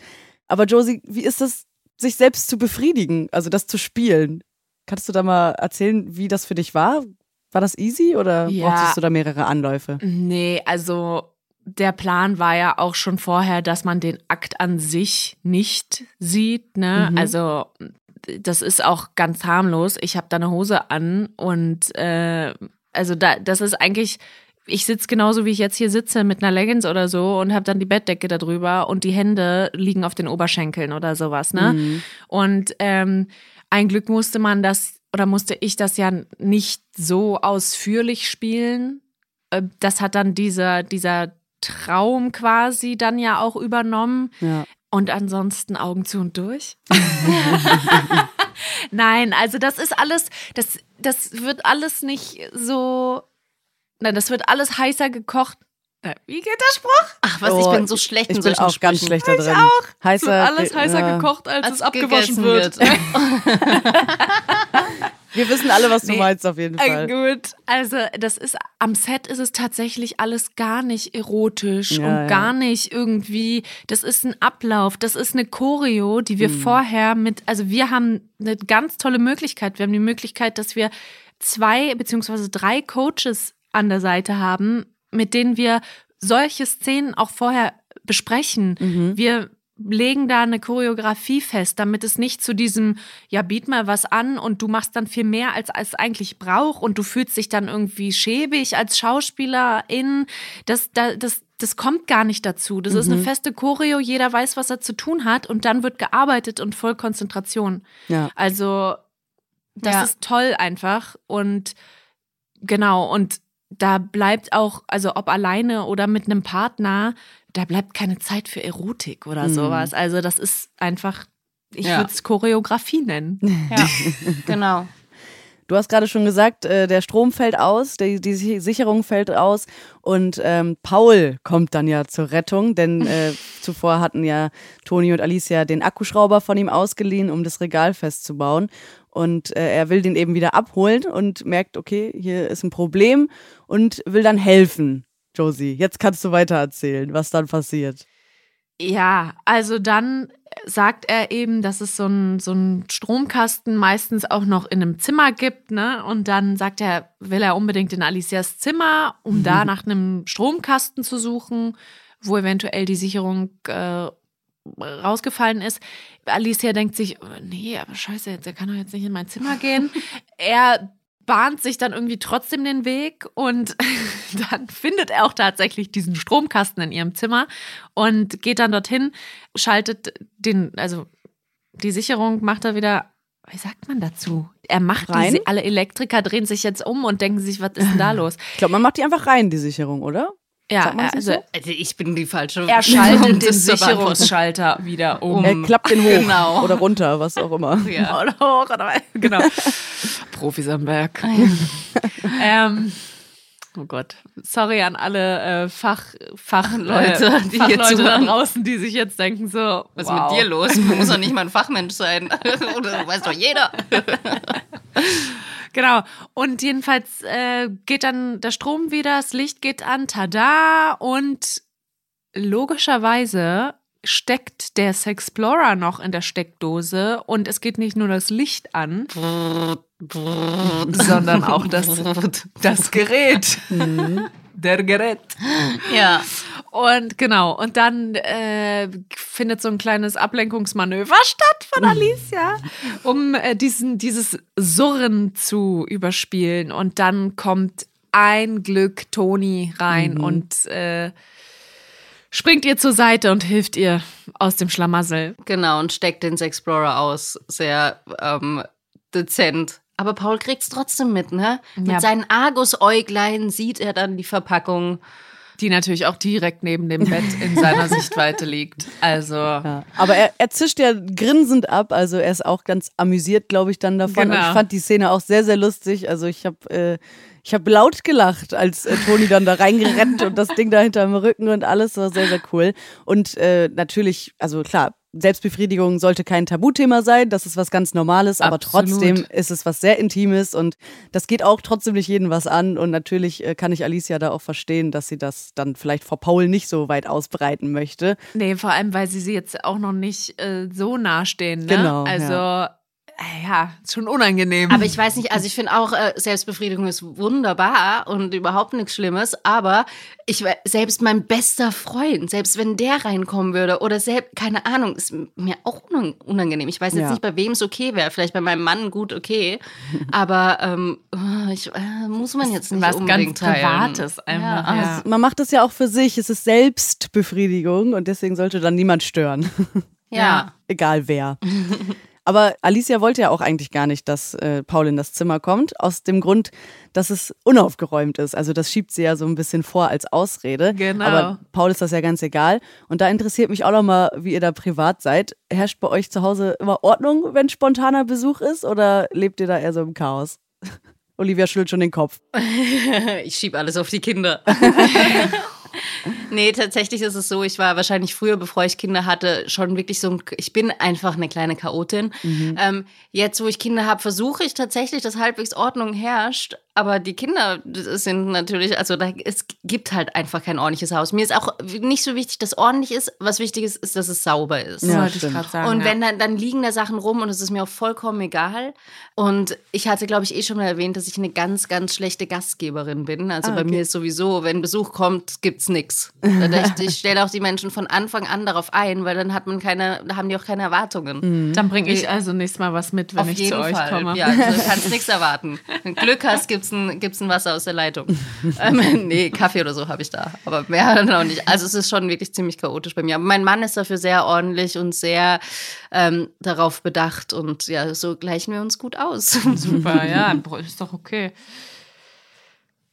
Aber Josie, wie ist das sich selbst zu befriedigen, also das zu spielen. Kannst du da mal erzählen, wie das für dich war? War das easy oder Ja. brauchtest du da mehrere Anläufe? Nee, also der Plan war ja auch schon vorher, dass man den Akt an sich nicht sieht. Ne? Mhm. Also das ist auch ganz harmlos. Ich habe da eine Hose an und äh, also da, das ist eigentlich. Ich sitze genauso wie ich jetzt hier sitze mit einer Leggings oder so und habe dann die Bettdecke darüber und die Hände liegen auf den Oberschenkeln oder sowas, ne? Mhm. Und ähm, ein Glück musste man das oder musste ich das ja nicht so ausführlich spielen. Äh, Das hat dann dieser, dieser Traum quasi dann ja auch übernommen. Ja. Und ansonsten Augen zu und durch. Nein, also das ist alles, das, das wird alles nicht so, nein, das wird alles heißer gekocht. Äh, Wie geht der Spruch? Ach was, Oh, ich bin so schlecht in Ich bin auch ganz Sprüchen. schlecht da drin. auch. Es Heißer, wird alles heißer ja. gekocht, als, Als es abgewaschen wird. Wir wissen alle, was du Nee. meinst, auf jeden Äh, Fall. gut, also das ist am Set ist es tatsächlich alles gar nicht erotisch Ja, und ja. gar nicht irgendwie. Das ist ein Ablauf, das ist eine Choreo, die wir vorher mit. Also wir haben eine ganz tolle Möglichkeit. Wir haben die Möglichkeit, dass wir zwei beziehungsweise drei Coaches an der Seite haben, mit denen wir solche Szenen auch vorher besprechen. Mhm. Wir legen da eine Choreografie fest, damit es nicht zu diesem, ja, biet mal was an und du machst dann viel mehr, als es eigentlich braucht und du fühlst dich dann irgendwie schäbig als Schauspielerin. Das, da- das, das kommt gar nicht dazu. Das ist eine feste Choreo, jeder weiß, was er zu tun hat und dann wird gearbeitet und voll Konzentration. Ja. Also, das Ja. ist toll einfach. Und genau, und da bleibt auch, also ob alleine oder mit einem Partner, da bleibt keine Zeit für Erotik oder Mhm. sowas. Also, das ist einfach, ich Ja. würde es Choreografie nennen. Ja, genau. Du hast gerade schon gesagt, äh, der Strom fällt aus, die, die Si- Sicherung fällt aus und ähm, Paul kommt dann ja zur Rettung, denn äh, zuvor hatten ja Toni und Alicia den Akkuschrauber von ihm ausgeliehen, um das Regal festzubauen. Und äh, er will den eben wieder abholen und merkt, okay, hier ist ein Problem und will dann helfen. Josie, jetzt kannst du weiter erzählen, was dann passiert. Ja, also dann sagt er eben, dass es so einen so einen Stromkasten meistens auch noch in einem Zimmer gibt, ne? Und dann sagt er, will er unbedingt in Alicias Zimmer, um da nach einem Stromkasten zu suchen, wo eventuell die Sicherung äh, rausgefallen ist. Alicia denkt sich, oh, nee, aber scheiße, der kann doch jetzt nicht in mein Zimmer gehen. er bahnt sich dann irgendwie trotzdem den Weg und dann findet er auch tatsächlich diesen Stromkasten in ihrem Zimmer und geht dann dorthin, schaltet den, also die Sicherung macht er wieder, wie sagt man dazu? Er macht Rein? diese, alle Elektriker drehen sich jetzt um und denken sich, was ist denn da los? Ich glaube, man macht die einfach rein, die Sicherung, oder? Ja, also so? Also ich bin die falsche. er schaltet den. Sicherungsschalter wieder um. Er klappt den hoch Genau. oder runter, was auch immer. Ja. Oder hoch, oder genau. Profis am Werk. ähm, oh Gott. Sorry an alle äh, Fach, Fachleute, Leute, die hier Fachleute da draußen, die sich jetzt denken so, Was ist wow. mit dir los? Man muss doch nicht mal ein Fachmensch sein. Oder weiß doch jeder. Genau. Und jedenfalls äh, geht dann der Strom wieder, das Licht geht an, tada! Und logischerweise steckt der Sexplorer noch in der Steckdose und es geht nicht nur das Licht an, sondern auch das, das Gerät. Der Gerät. Ja. Und genau, und dann äh, findet so ein kleines Ablenkungsmanöver statt von Alicia, um äh, diesen, dieses Surren zu überspielen. Und dann kommt ein Glück Toni rein und äh, springt ihr zur Seite und hilft ihr aus dem Schlamassel. Genau, und steckt den Sexplorer aus. Sehr ähm, dezent. Aber Paul kriegt's trotzdem mit, ne? Mit Ja. seinen Argusäuglein sieht er dann die Verpackung. Die natürlich auch direkt neben dem Bett in seiner Sichtweite liegt. Also. Ja. Aber er, er zischt ja grinsend ab, also er ist auch ganz amüsiert, glaube ich, dann davon. Und Genau. ich fand die Szene auch sehr, sehr lustig. Also ich habe äh, ich hab laut gelacht, als äh, Toni dann da reingerennt und das Ding da hinterm Rücken und alles war sehr, sehr cool. Und äh, natürlich, also klar, Selbstbefriedigung sollte kein Tabuthema sein, das ist was ganz Normales, aber Absolut. trotzdem ist es was sehr Intimes und das geht auch trotzdem nicht jedem was an. Und natürlich äh, kann ich Alicia da auch verstehen, dass sie das dann vielleicht vor Paul nicht so weit ausbreiten möchte. Nee, vor allem, weil sie sie jetzt auch noch nicht äh, so nahestehen. Ne? Genau, Also, ja. Äh, ja, schon unangenehm. Aber ich weiß nicht, also ich finde auch, äh, Selbstbefriedigung ist wunderbar und überhaupt nichts Schlimmes, aber ich selbst mein bester Freund, selbst wenn der reinkommen würde oder selbst, keine Ahnung, ist mir auch unang- unangenehm. Ich weiß jetzt Ja. nicht, bei wem es okay wäre. Vielleicht bei meinem Mann gut okay, aber ähm, oh, ich, äh, muss man jetzt nicht was unbedingt ganz teilen. Privates einfach. Ja, Ja. Man macht es ja auch für sich, es ist Selbstbefriedigung und deswegen sollte dann niemand stören. Ja. Egal wer. Aber Alicia wollte ja auch eigentlich gar nicht, dass äh, Paul in das Zimmer kommt, aus dem Grund, dass es unaufgeräumt ist. Also das schiebt sie ja so ein bisschen vor als Ausrede. Genau. Aber Paul ist das ja ganz egal. Und da interessiert mich auch noch mal, wie ihr da privat seid. Herrscht bei euch zu Hause immer Ordnung, wenn spontaner Besuch ist, oder lebt ihr da eher so im Chaos? Olivia schüttelt schon den Kopf. Ich schiebe alles auf die Kinder. nee, tatsächlich ist es so, ich war wahrscheinlich früher, bevor ich Kinder hatte, schon wirklich so ein, ich bin einfach eine kleine Chaotin. Ähm, jetzt, wo ich Kinder habe, versuche ich tatsächlich, dass halbwegs Ordnung herrscht. Aber die Kinder sind natürlich, also da, es gibt halt einfach kein ordentliches Haus. Mir ist auch nicht so wichtig, dass ordentlich ist. Was wichtig ist, ist, dass es sauber ist. Das Ja, wollte ich sagen. Und wenn dann, dann liegen da Sachen rum und es ist mir auch vollkommen egal. Und ich hatte, glaube ich, eh schon mal erwähnt, dass ich eine ganz, ganz schlechte Gastgeberin bin. Also Ah, bei okay. mir ist sowieso, wenn Besuch kommt, gibt's nix. Ich, ich stelle auch die Menschen von Anfang an darauf ein, weil dann hat man keine, da haben die auch keine Erwartungen. Dann bringe ich also nächstes Mal was mit, wenn Auf ich jeden zu euch Fall. komme. Ja, also du kannst nichts erwarten. Wenn Glück hast, gibt's ein, gibt's ein Wasser aus der Leitung. ähm, nee, Kaffee oder so habe ich da. Aber mehr dann auch nicht. Also es ist schon wirklich ziemlich chaotisch bei mir. Aber mein Mann ist dafür sehr ordentlich und sehr ähm, darauf bedacht. Und ja, so gleichen wir uns gut aus. Super, ja, ist doch okay.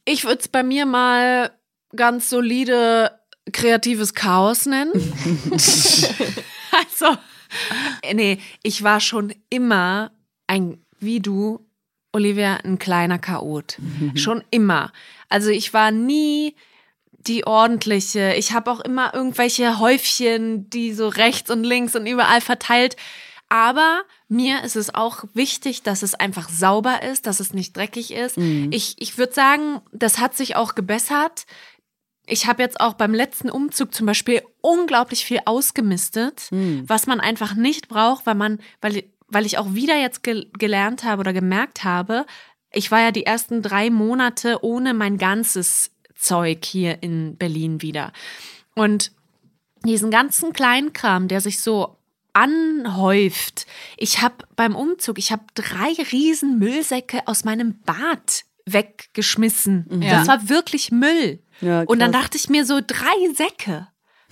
Ich würde es bei mir mal ganz solide kreatives Chaos nennen. also, nee, ich war schon immer ein, wie du, Olivia, ein kleiner Chaot. Schon immer. Also ich war nie die ordentliche. Ich habe auch immer irgendwelche Häufchen, die so rechts und links und überall verteilt. Aber mir ist es auch wichtig, dass es einfach sauber ist, dass es nicht dreckig ist. Ich, ich würde sagen, das hat sich auch gebessert. Ich habe jetzt auch beim letzten Umzug zum Beispiel unglaublich viel ausgemistet, was man einfach nicht braucht, weil man, weil, weil ich auch wieder jetzt gel gelernt habe oder gemerkt habe, ich war ja die ersten drei Monate ohne mein ganzes Zeug hier in Berlin wieder. Und diesen ganzen Kleinkram, der sich so anhäuft. Ich habe beim Umzug, ich habe drei riesen Müllsäcke aus meinem Bad weggeschmissen. Ja. Das war wirklich Müll. Ja, Und dann dachte ich mir so, drei Säcke.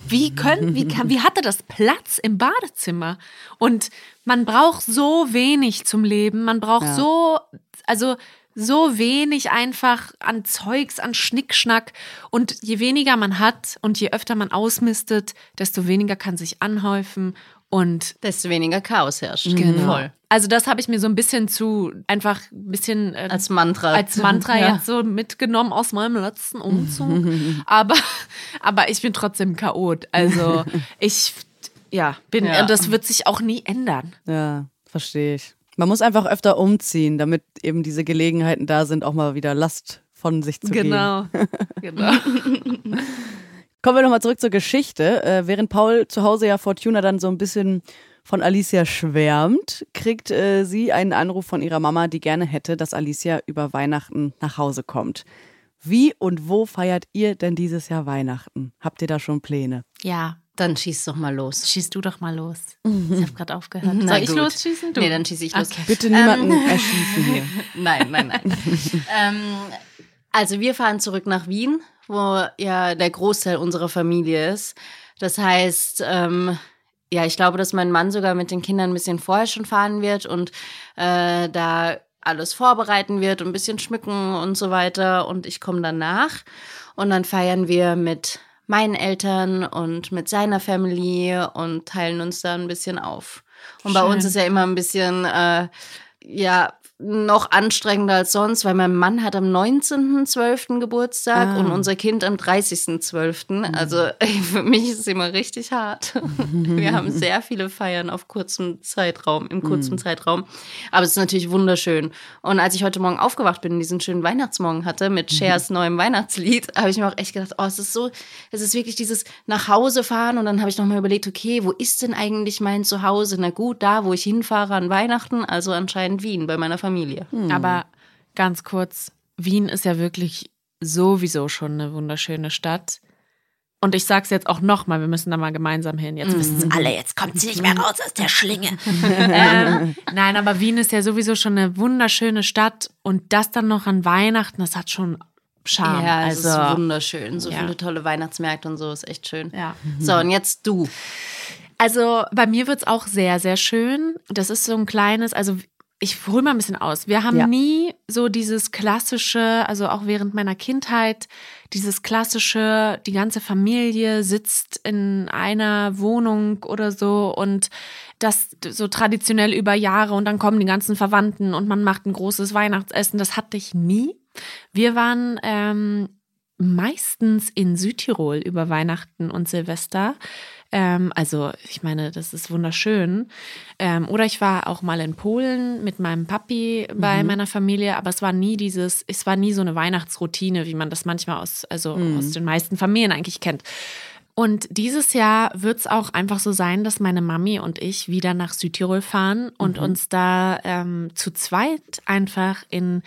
Wie können, wie kann, wie hatte das Platz im Badezimmer? Und man braucht so wenig zum Leben. Man braucht Ja. so, also so wenig einfach an Zeugs, an Schnickschnack. Und je weniger man hat und je öfter man ausmistet, desto weniger kann sich anhäufen. Und Desto weniger Chaos herrscht. Genau. Voll. also das habe ich mir so ein bisschen zu, einfach ein bisschen äh, Als Mantra. als Mantra Ja. jetzt so mitgenommen aus meinem letzten Umzug. aber, aber ich bin trotzdem Chaot. Also ich, ja, bin, Ja. und das wird sich auch nie ändern. Ja, verstehe ich. Man muss einfach öfter umziehen, damit eben diese Gelegenheiten da sind, auch mal wieder Last von sich zu geben. Genau. genau. Kommen wir nochmal zurück zur Geschichte. Äh, während Paul zu Hause ja Fortuna dann so ein bisschen von Alicia schwärmt, kriegt äh, sie einen Anruf von ihrer Mama, die gerne hätte, dass Alicia über Weihnachten nach Hause kommt. Wie und wo feiert ihr denn dieses Jahr Weihnachten? Habt ihr da schon Pläne? Ja, Dann schieß doch mal los. schießt du doch mal los. Ich habe gerade aufgehört. Na Soll ich gut. losschießen? Du? Nee, dann schieße ich los. Okay. Bitte niemanden erschießen hier. Nein, nein, nein. ähm, also wir fahren zurück nach Wien, wo ja der Großteil unserer Familie ist. Das heißt, ähm, ja, ich glaube, dass mein Mann sogar mit den Kindern ein bisschen vorher schon fahren wird und äh, da alles vorbereiten wird und ein bisschen schmücken und so weiter. Und ich komme danach und dann feiern wir mit meinen Eltern und mit seiner Familie und teilen uns da ein bisschen auf. Und bei Schön. uns ist ja immer ein bisschen, äh, ja, noch anstrengender als sonst, weil mein Mann hat am 19.12. Geburtstag Ah. und unser Kind am 30.12. Also für mich ist es immer richtig hart. Wir haben sehr viele Feiern auf kurzem Zeitraum, im kurzen Zeitraum. Aber es ist natürlich wunderschön. Und als ich heute Morgen aufgewacht bin und diesen schönen Weihnachtsmorgen hatte mit Chers neuem Weihnachtslied, habe ich mir auch echt gedacht, oh, es ist so, es ist wirklich dieses nach Hause fahren und dann habe ich nochmal überlegt, okay, wo ist denn eigentlich mein Zuhause? Na gut, da, wo ich hinfahre an Weihnachten, also anscheinend Wien bei meiner Familie. Aber ganz kurz, Wien ist ja wirklich sowieso schon eine wunderschöne Stadt. Und ich sag's jetzt auch nochmal, wir müssen da mal gemeinsam hin. Jetzt wissen es alle, jetzt kommt sie nicht mehr raus aus der Schlinge. ähm, nein, aber Wien ist ja sowieso schon eine wunderschöne Stadt. Und das dann noch an Weihnachten, das hat schon Charme. Ja, es also, ist wunderschön. So ja. viele tolle Weihnachtsmärkte und so, ist echt schön. ja. So, und jetzt du. Also bei mir wird's auch sehr, sehr schön. Das ist so ein kleines, also ich hole mal ein bisschen aus. Wir haben Ja. nie so dieses klassische, also auch während meiner Kindheit, dieses klassische, die ganze Familie sitzt in einer Wohnung oder so und das so traditionell über Jahre und dann kommen die ganzen Verwandten und man macht ein großes Weihnachtsessen. Das hatte ich nie. Wir waren ähm, meistens in Südtirol über Weihnachten und Silvester. Ähm, also ich meine, das ist wunderschön. Ähm, oder ich war auch mal in Polen mit meinem Papi bei meiner Familie, aber es war nie dieses, es war nie so eine Weihnachtsroutine, wie man das manchmal aus, also aus den meisten Familien eigentlich kennt. Und dieses Jahr wird es auch einfach so sein, dass meine Mami und ich wieder nach Südtirol fahren und uns da ähm, zu zweit einfach in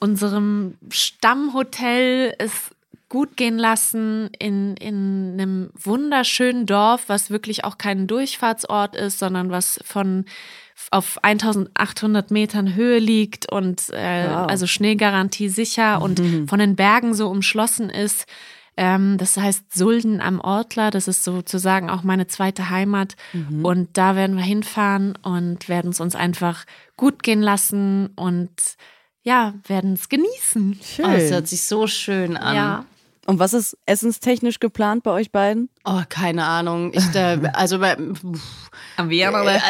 unserem Stammhotel es gut gehen lassen in, in einem wunderschönen Dorf, was wirklich auch kein Durchfahrtsort ist, sondern was von auf 1800 Metern Höhe liegt und äh, Wow. also Schneegarantie sicher und von den Bergen so umschlossen ist. Ähm, das heißt Sulden am Ortler, das ist sozusagen auch meine zweite Heimat. Und da werden wir hinfahren und werden es uns einfach gut gehen lassen und ja, werden es genießen. Schön. Oh, das hört sich so schön an. Und was ist essenstechnisch geplant bei euch beiden? Oh, keine Ahnung. Ich, äh, also bei,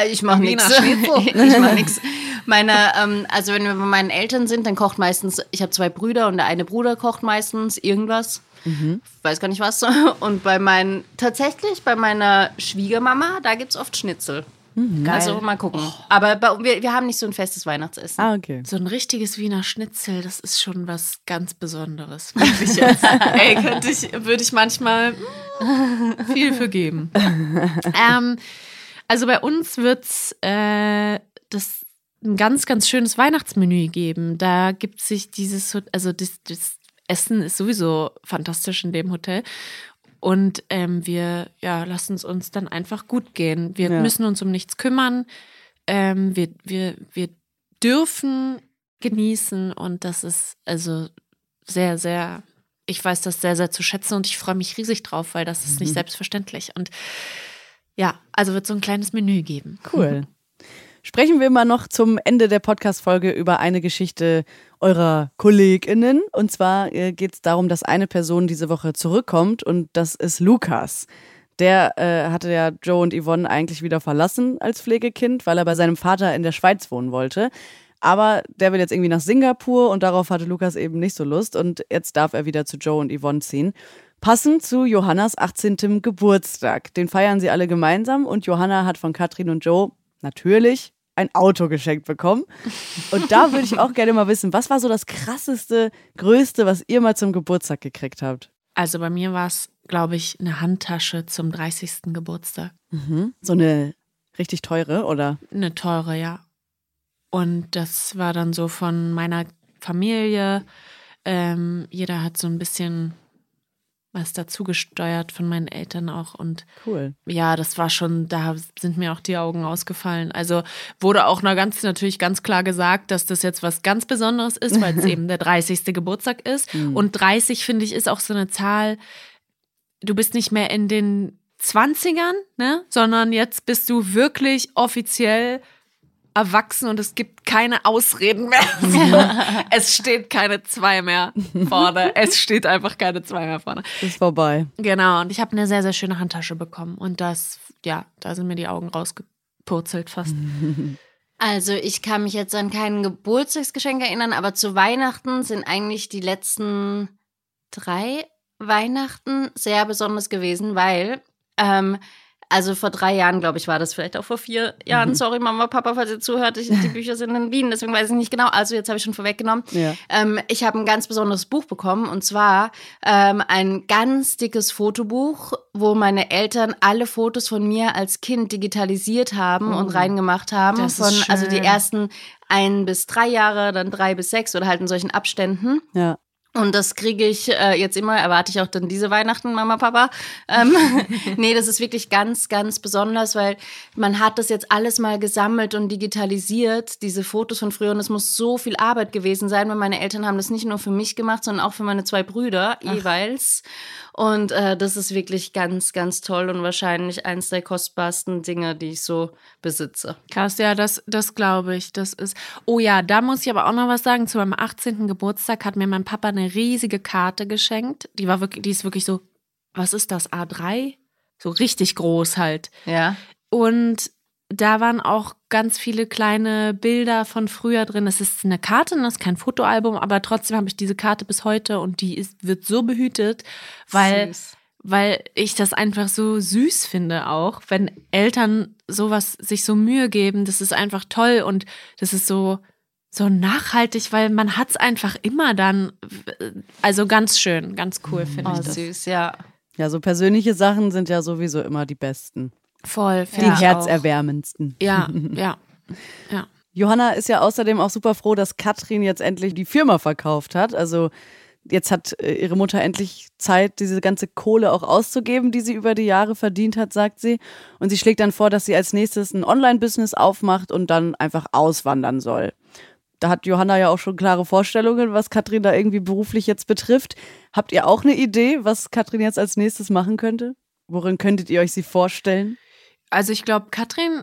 Äh, ich mach nichts. ich mach nichts. Meine, ähm, also wenn wir bei meinen Eltern sind, dann kocht meistens, ich habe zwei Brüder und der eine Bruder kocht meistens irgendwas. Weiß gar nicht was. Und bei meinen, tatsächlich bei meiner Schwiegermama, da gibt es oft Schnitzel. Also mal gucken. Aber bei, wir, wir haben nicht so ein festes Weihnachtsessen. Ah, okay. So ein richtiges Wiener Schnitzel, das ist schon was ganz Besonderes. Ich jetzt. Ey, könnte ich, würde ich manchmal mm, viel für geben. ähm, also bei uns wird's äh, das ein ganz, ganz schönes Weihnachtsmenü geben. Da gibt sich dieses, also das, das Essen ist sowieso fantastisch in dem Hotel. Und ähm, wir ja, lassen es uns dann einfach gut gehen. Wir Ja. müssen uns um nichts kümmern. Ähm, wir, wir, wir dürfen genießen und das ist also sehr, sehr, ich weiß das sehr, sehr zu schätzen und ich freue mich riesig drauf, weil das ist nicht selbstverständlich. Und ja, also wird so ein kleines Menü geben. Cool. Sprechen wir mal noch zum Ende der Podcast-Folge über eine Geschichte eurer KollegInnen. Und zwar äh, geht es darum, dass eine Person diese Woche zurückkommt und das ist Lukas. Der äh, hatte ja Joe und Yvonne eigentlich wieder verlassen als Pflegekind, weil er bei seinem Vater in der Schweiz wohnen wollte. Aber der will jetzt irgendwie nach Singapur und darauf hatte Lukas eben nicht so Lust und jetzt darf er wieder zu Joe und Yvonne ziehen. Passend zu Johannas 18. Geburtstag. Den feiern sie alle gemeinsam und Johanna hat von Katrin und Joe natürlich ein Auto geschenkt bekommen. Und da würde ich auch gerne mal wissen, was war so das krasseste, größte, was ihr mal zum Geburtstag gekriegt habt? Also bei mir war es, glaube ich, eine Handtasche zum 30. Geburtstag. So eine richtig teure, oder? Eine teure, ja. Und das war dann so von meiner Familie. Ähm, jeder hat so ein bisschen was dazu gesteuert von meinen Eltern auch. Und Cool. ja, das war schon, da sind mir auch die Augen ausgefallen. Also wurde auch noch ganz, natürlich ganz klar gesagt, dass das jetzt was ganz Besonderes ist, weil es eben der 30. Geburtstag ist. Und 30, finde ich, ist auch so eine Zahl, du bist nicht mehr in den 20ern, ne? sondern jetzt bist du wirklich offiziell erwachsen und es gibt keine Ausreden mehr. es steht keine zwei mehr vorne. Es steht einfach keine zwei mehr vorne. Ist vorbei. Genau, und ich habe eine sehr, sehr schöne Handtasche bekommen. Und das, ja, da sind mir die Augen rausgepurzelt fast. Also ich kann mich jetzt an kein Geburtstagsgeschenk erinnern, aber zu Weihnachten sind eigentlich die letzten drei Weihnachten sehr besonders gewesen, weil ähm, also vor drei Jahren, glaube ich, war das vielleicht auch vor vier Jahren. Mhm. Sorry, Mama, Papa, falls ihr zuhört. Ich, die Bücher sind in Wien, deswegen weiß ich nicht genau. Also jetzt habe ich schon vorweggenommen. Ja. Ähm, ich habe ein ganz besonderes Buch bekommen und zwar ähm, ein ganz dickes Fotobuch, wo meine Eltern alle Fotos von mir als Kind digitalisiert haben oh. und reingemacht haben. Das von, also die ersten ein bis drei Jahre, dann drei bis sechs oder halt in solchen Abständen. Ja. Und das kriege ich äh, jetzt immer, erwarte ich auch dann diese Weihnachten, Mama, Papa. Ähm, nee, das ist wirklich ganz, ganz besonders, weil man hat das jetzt alles mal gesammelt und digitalisiert, diese Fotos von früher. Und es muss so viel Arbeit gewesen sein, weil meine Eltern haben das nicht nur für mich gemacht, sondern auch für meine zwei Brüder Ach. jeweils. Und äh, das ist wirklich ganz, ganz toll und wahrscheinlich eins der kostbarsten Dinge, die ich so besitze. Krass, ja, das, das glaube ich. Das ist. Oh ja, da muss ich aber auch noch was sagen. Zu meinem 18. Geburtstag hat mir mein Papa eine riesige Karte geschenkt. Die war wirklich, die ist wirklich so, was ist das, A3? So richtig groß halt. Ja. Und da waren auch ganz viele kleine Bilder von früher drin. Es ist eine Karte, das ist kein Fotoalbum, aber trotzdem habe ich diese Karte bis heute und die ist, wird so behütet, weil, weil ich das einfach so süß finde auch, wenn Eltern sowas sich so Mühe geben. Das ist einfach toll und das ist so, so nachhaltig, weil man hat es einfach immer dann. Also ganz schön, ganz cool finde oh, ich das. süß, ja. Ja, so persönliche Sachen sind ja sowieso immer die besten. Voll, Die ja. herzerwärmendsten. Ja, ja, ja. Johanna ist ja außerdem auch super froh, dass Katrin jetzt endlich die Firma verkauft hat. Also jetzt hat äh, ihre Mutter endlich Zeit, diese ganze Kohle auch auszugeben, die sie über die Jahre verdient hat, sagt sie. Und sie schlägt dann vor, dass sie als nächstes ein Online-Business aufmacht und dann einfach auswandern soll. Da hat Johanna ja auch schon klare Vorstellungen, was Katrin da irgendwie beruflich jetzt betrifft. Habt ihr auch eine Idee, was Katrin jetzt als nächstes machen könnte? Worin könntet ihr euch sie vorstellen? Also ich glaube, Katrin,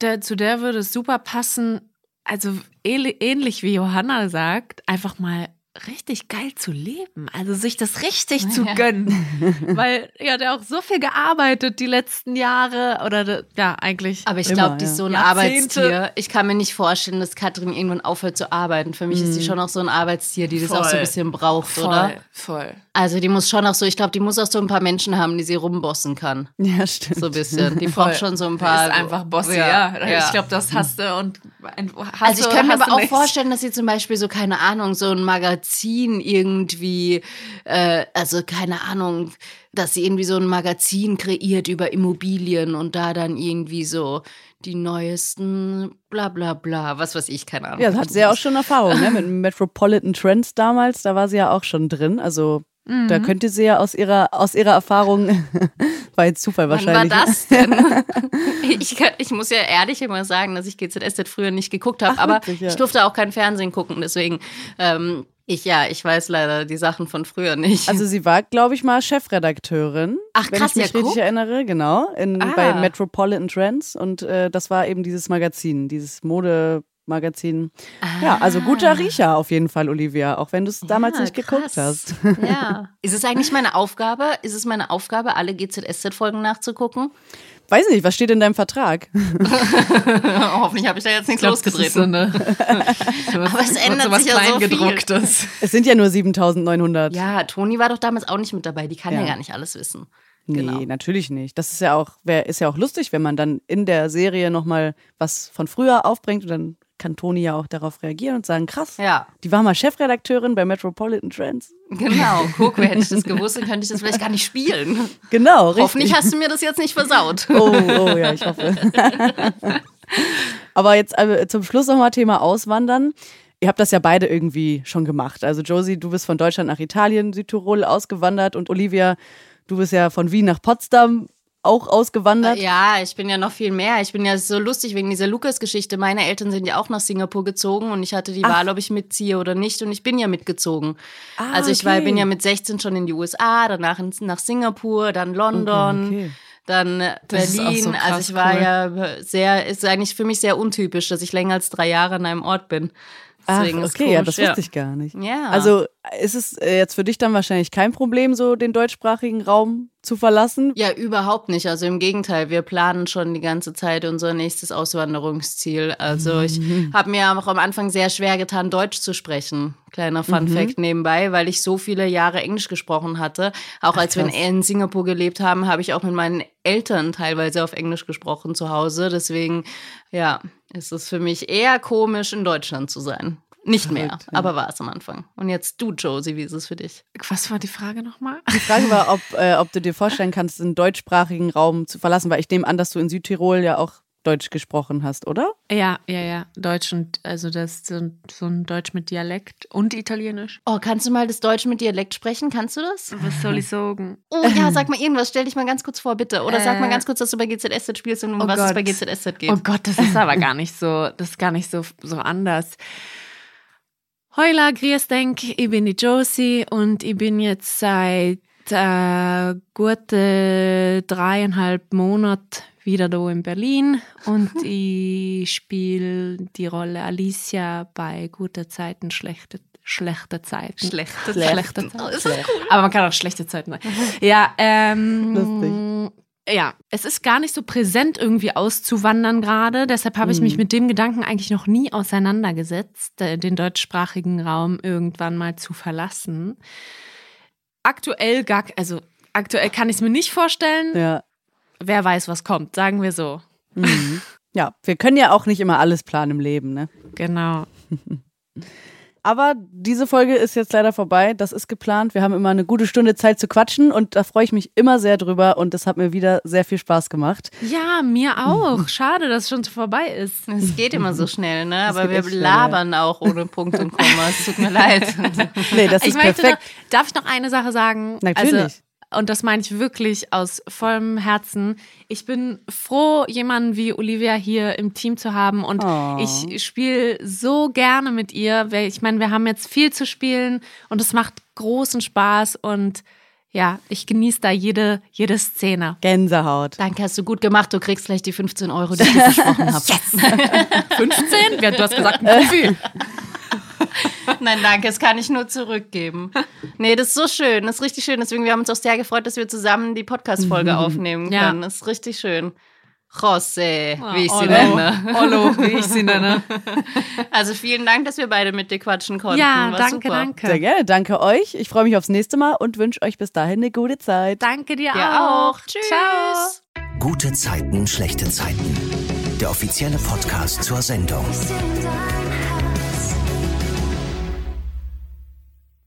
der, zu der würde es super passen, also ähnlich wie Johanna sagt, einfach mal richtig geil zu leben. Also sich das richtig ja. zu gönnen. Weil ja, der auch so viel gearbeitet die letzten Jahre oder ja, eigentlich. Aber ich glaube, die ist so ein. Arbeitstier. Ich kann mir nicht vorstellen, dass Katrin irgendwann aufhört zu arbeiten. Für mich mhm. ist die schon auch so ein Arbeitstier, die das Voll. auch so ein bisschen braucht, Voll. oder? Voll. Also die muss schon auch so, ich glaube, die muss auch so ein paar Menschen haben, die sie rumbossen kann. Ja, stimmt. So ein bisschen. Die braucht schon so ein paar. Die ist einfach Bossy, ja. ja. Ich glaube, das hast du und hast Also ich kann mir aber auch nichts. vorstellen, dass sie zum Beispiel so, keine Ahnung, so ein Magazin irgendwie, äh, also keine Ahnung, dass sie irgendwie so ein Magazin kreiert über Immobilien und da dann irgendwie so die neuesten bla bla bla, was weiß ich, keine Ahnung. Ja, das hat sie ja auch schon Erfahrung, ne? Mit Metropolitan Trends damals, da war sie ja auch schon drin. Also Mhm. Da könnte sie ja aus ihrer, aus ihrer Erfahrung, war jetzt Zufall wahrscheinlich. Wann war das denn? ich, ich, muss ja ehrlich immer sagen, dass ich GZSZ früher nicht geguckt habe, aber wirklich, ja. ich durfte auch kein Fernsehen gucken, deswegen ähm, ich ja, ich weiß leider die Sachen von früher nicht. Also sie war, glaube ich, mal Chefredakteurin. Ach krass, wenn ich mich ja, richtig guck. erinnere, genau, in, ah. bei Metropolitan Trends und äh, das war eben dieses Magazin, dieses Mode Magazin. Ah. Ja, also guter Riecher auf jeden Fall, Olivia, auch wenn du es damals ja, nicht krass. geguckt hast. Ja. Ist es eigentlich meine Aufgabe? Ist es meine Aufgabe, alle GZSZ-Folgen nachzugucken? Weiß nicht, was steht in deinem Vertrag? Hoffentlich habe ich da jetzt nichts glaub, losgetreten. So eine, Aber es ändert sich ja so viel. Es sind ja nur 7900. Ja, Toni war doch damals auch nicht mit dabei. Die kann ja, ja gar nicht alles wissen. Nee, genau. natürlich nicht. Das ist ja auch, wär, ist ja auch lustig, wenn man dann in der Serie nochmal was von früher aufbringt und dann kann Toni ja auch darauf reagieren und sagen, krass, ja. die war mal Chefredakteurin bei Metropolitan Trends. Genau, guck, wer hätte ich das gewusst, dann könnte ich das vielleicht gar nicht spielen. Genau, richtig. Hoffentlich hast du mir das jetzt nicht versaut. Oh, oh ja, ich hoffe. Aber jetzt also, zum Schluss nochmal Thema Auswandern. Ihr habt das ja beide irgendwie schon gemacht. Also Josie, du bist von Deutschland nach Italien, Südtirol ausgewandert und Olivia, du bist ja von Wien nach Potsdam auch ausgewandert? Ja, ich bin ja noch viel mehr. Ich bin ja so lustig wegen dieser Lukas-Geschichte. Meine Eltern sind ja auch nach Singapur gezogen und ich hatte die Ach. Wahl, ob ich mitziehe oder nicht. Und ich bin ja mitgezogen. Ah, also ich okay. war, bin ja mit 16 schon in die USA, danach nach Singapur, dann London. Okay, okay. Dann Berlin. So also ich war cool. ja sehr, ist eigentlich für mich sehr untypisch, dass ich länger als drei Jahre an einem Ort bin. Deswegen Ach, ist okay, ja, komisch, das wusste ich gar nicht. Ja. Also ist es äh, jetzt für dich dann wahrscheinlich kein Problem, so den deutschsprachigen Raum zu verlassen? Ja, überhaupt nicht. Also im Gegenteil, wir planen schon die ganze Zeit unser nächstes Auswanderungsziel. Also ich habe mir auch am Anfang sehr schwer getan, Deutsch zu sprechen. Kleiner Fun Mhm. Fact nebenbei, weil ich so viele Jahre Englisch gesprochen hatte. Auch als wir krass. in Singapur gelebt haben, habe ich auch mit meinen Eltern teilweise auf Englisch gesprochen zu Hause. Deswegen, ja, ist es für mich eher komisch, in Deutschland zu sein. Nicht mehr, Verrückt, ja. aber war es am Anfang. Und jetzt du, Josie, wie ist es für dich? Was war die Frage nochmal? Die Frage war, ob, äh, ob du dir vorstellen kannst, den deutschsprachigen Raum zu verlassen, weil ich nehme an, dass du in Südtirol ja auch Deutsch gesprochen hast, oder? Ja, ja, ja. Deutsch und, also das ist so ein, so ein Deutsch mit Dialekt und Italienisch. Oh, kannst du mal das Deutsch mit Dialekt sprechen? Kannst du das? Was soll ich sagen? Oh ja, sag mal irgendwas, stell dich mal ganz kurz vor, bitte. Oder sag mal Äh, ganz kurz, dass du bei GZSZ spielst und um oh was es Gott. bei GZSZ geht. Oh Gott, das ist aber gar nicht so, das ist gar nicht so, so anders. Heula, grüß denk, ich bin die Josie und ich bin jetzt seit äh, gute dreieinhalb Monate wieder da in Berlin und ich spiele die Rolle Alicia bei gute Zeiten, schlechte, schlechte Zeiten. Schlechte Schlechte Zeiten. Oh, cool. Aber man kann auch schlechte Zeiten machen. Ja, ähm, Lustig. ja, es ist gar nicht so präsent, irgendwie auszuwandern gerade. Deshalb habe ich mich mit dem Gedanken eigentlich noch nie auseinandergesetzt, äh, den deutschsprachigen Raum irgendwann mal zu verlassen. Aktuell gar, also aktuell kann ich es mir nicht vorstellen. Ja. Wer weiß, was kommt, sagen wir so. Mhm. Ja, wir können ja auch nicht immer alles planen im Leben, ne? Genau. Aber diese Folge ist jetzt leider vorbei. Das ist geplant. Wir haben immer eine gute Stunde Zeit zu quatschen und da freue ich mich immer sehr drüber und das hat mir wieder sehr viel Spaß gemacht. Ja, mir auch. Schade, dass es schon vorbei ist. Es geht immer so schnell, ne? Aber wir schnell, labern auch ohne Punkt und Komma. Es tut mir leid. Nee, das Ich ist möchte perfekt. Noch, darf ich noch eine Sache sagen? Natürlich. Also, und das meine ich wirklich aus vollem Herzen. Ich bin froh, jemanden wie Olivia hier im Team zu haben. Und Oh. ich spiele so gerne mit ihr. weil Ich meine, wir haben jetzt viel zu spielen und es macht großen Spaß. Und ja, ich genieße da jede, jede Szene. Gänsehaut. Danke, hast du gut gemacht. Du kriegst gleich die 15 Euro, die ich dir versprochen habe. 15? Ja, du hast gesagt, ein Profi. Nein, danke, das kann ich nur zurückgeben. Nee, das ist so schön, das ist richtig schön. Deswegen, wir haben uns auch sehr gefreut, dass wir zusammen die Podcast-Folge aufnehmen Ja. können. Das ist richtig schön. José, wie ich sie nenne. Hallo, wie ich sie nenne. Also vielen Dank, dass wir beide mit dir quatschen konnten. Ja, War danke, super. danke. Sehr gerne. Danke euch. Ich freue mich aufs nächste Mal und wünsche euch bis dahin eine gute Zeit. Danke dir Dir auch. auch. Tschüss. Ciao. Gute Zeiten, schlechte Zeiten. Der offizielle Podcast zur Sendung.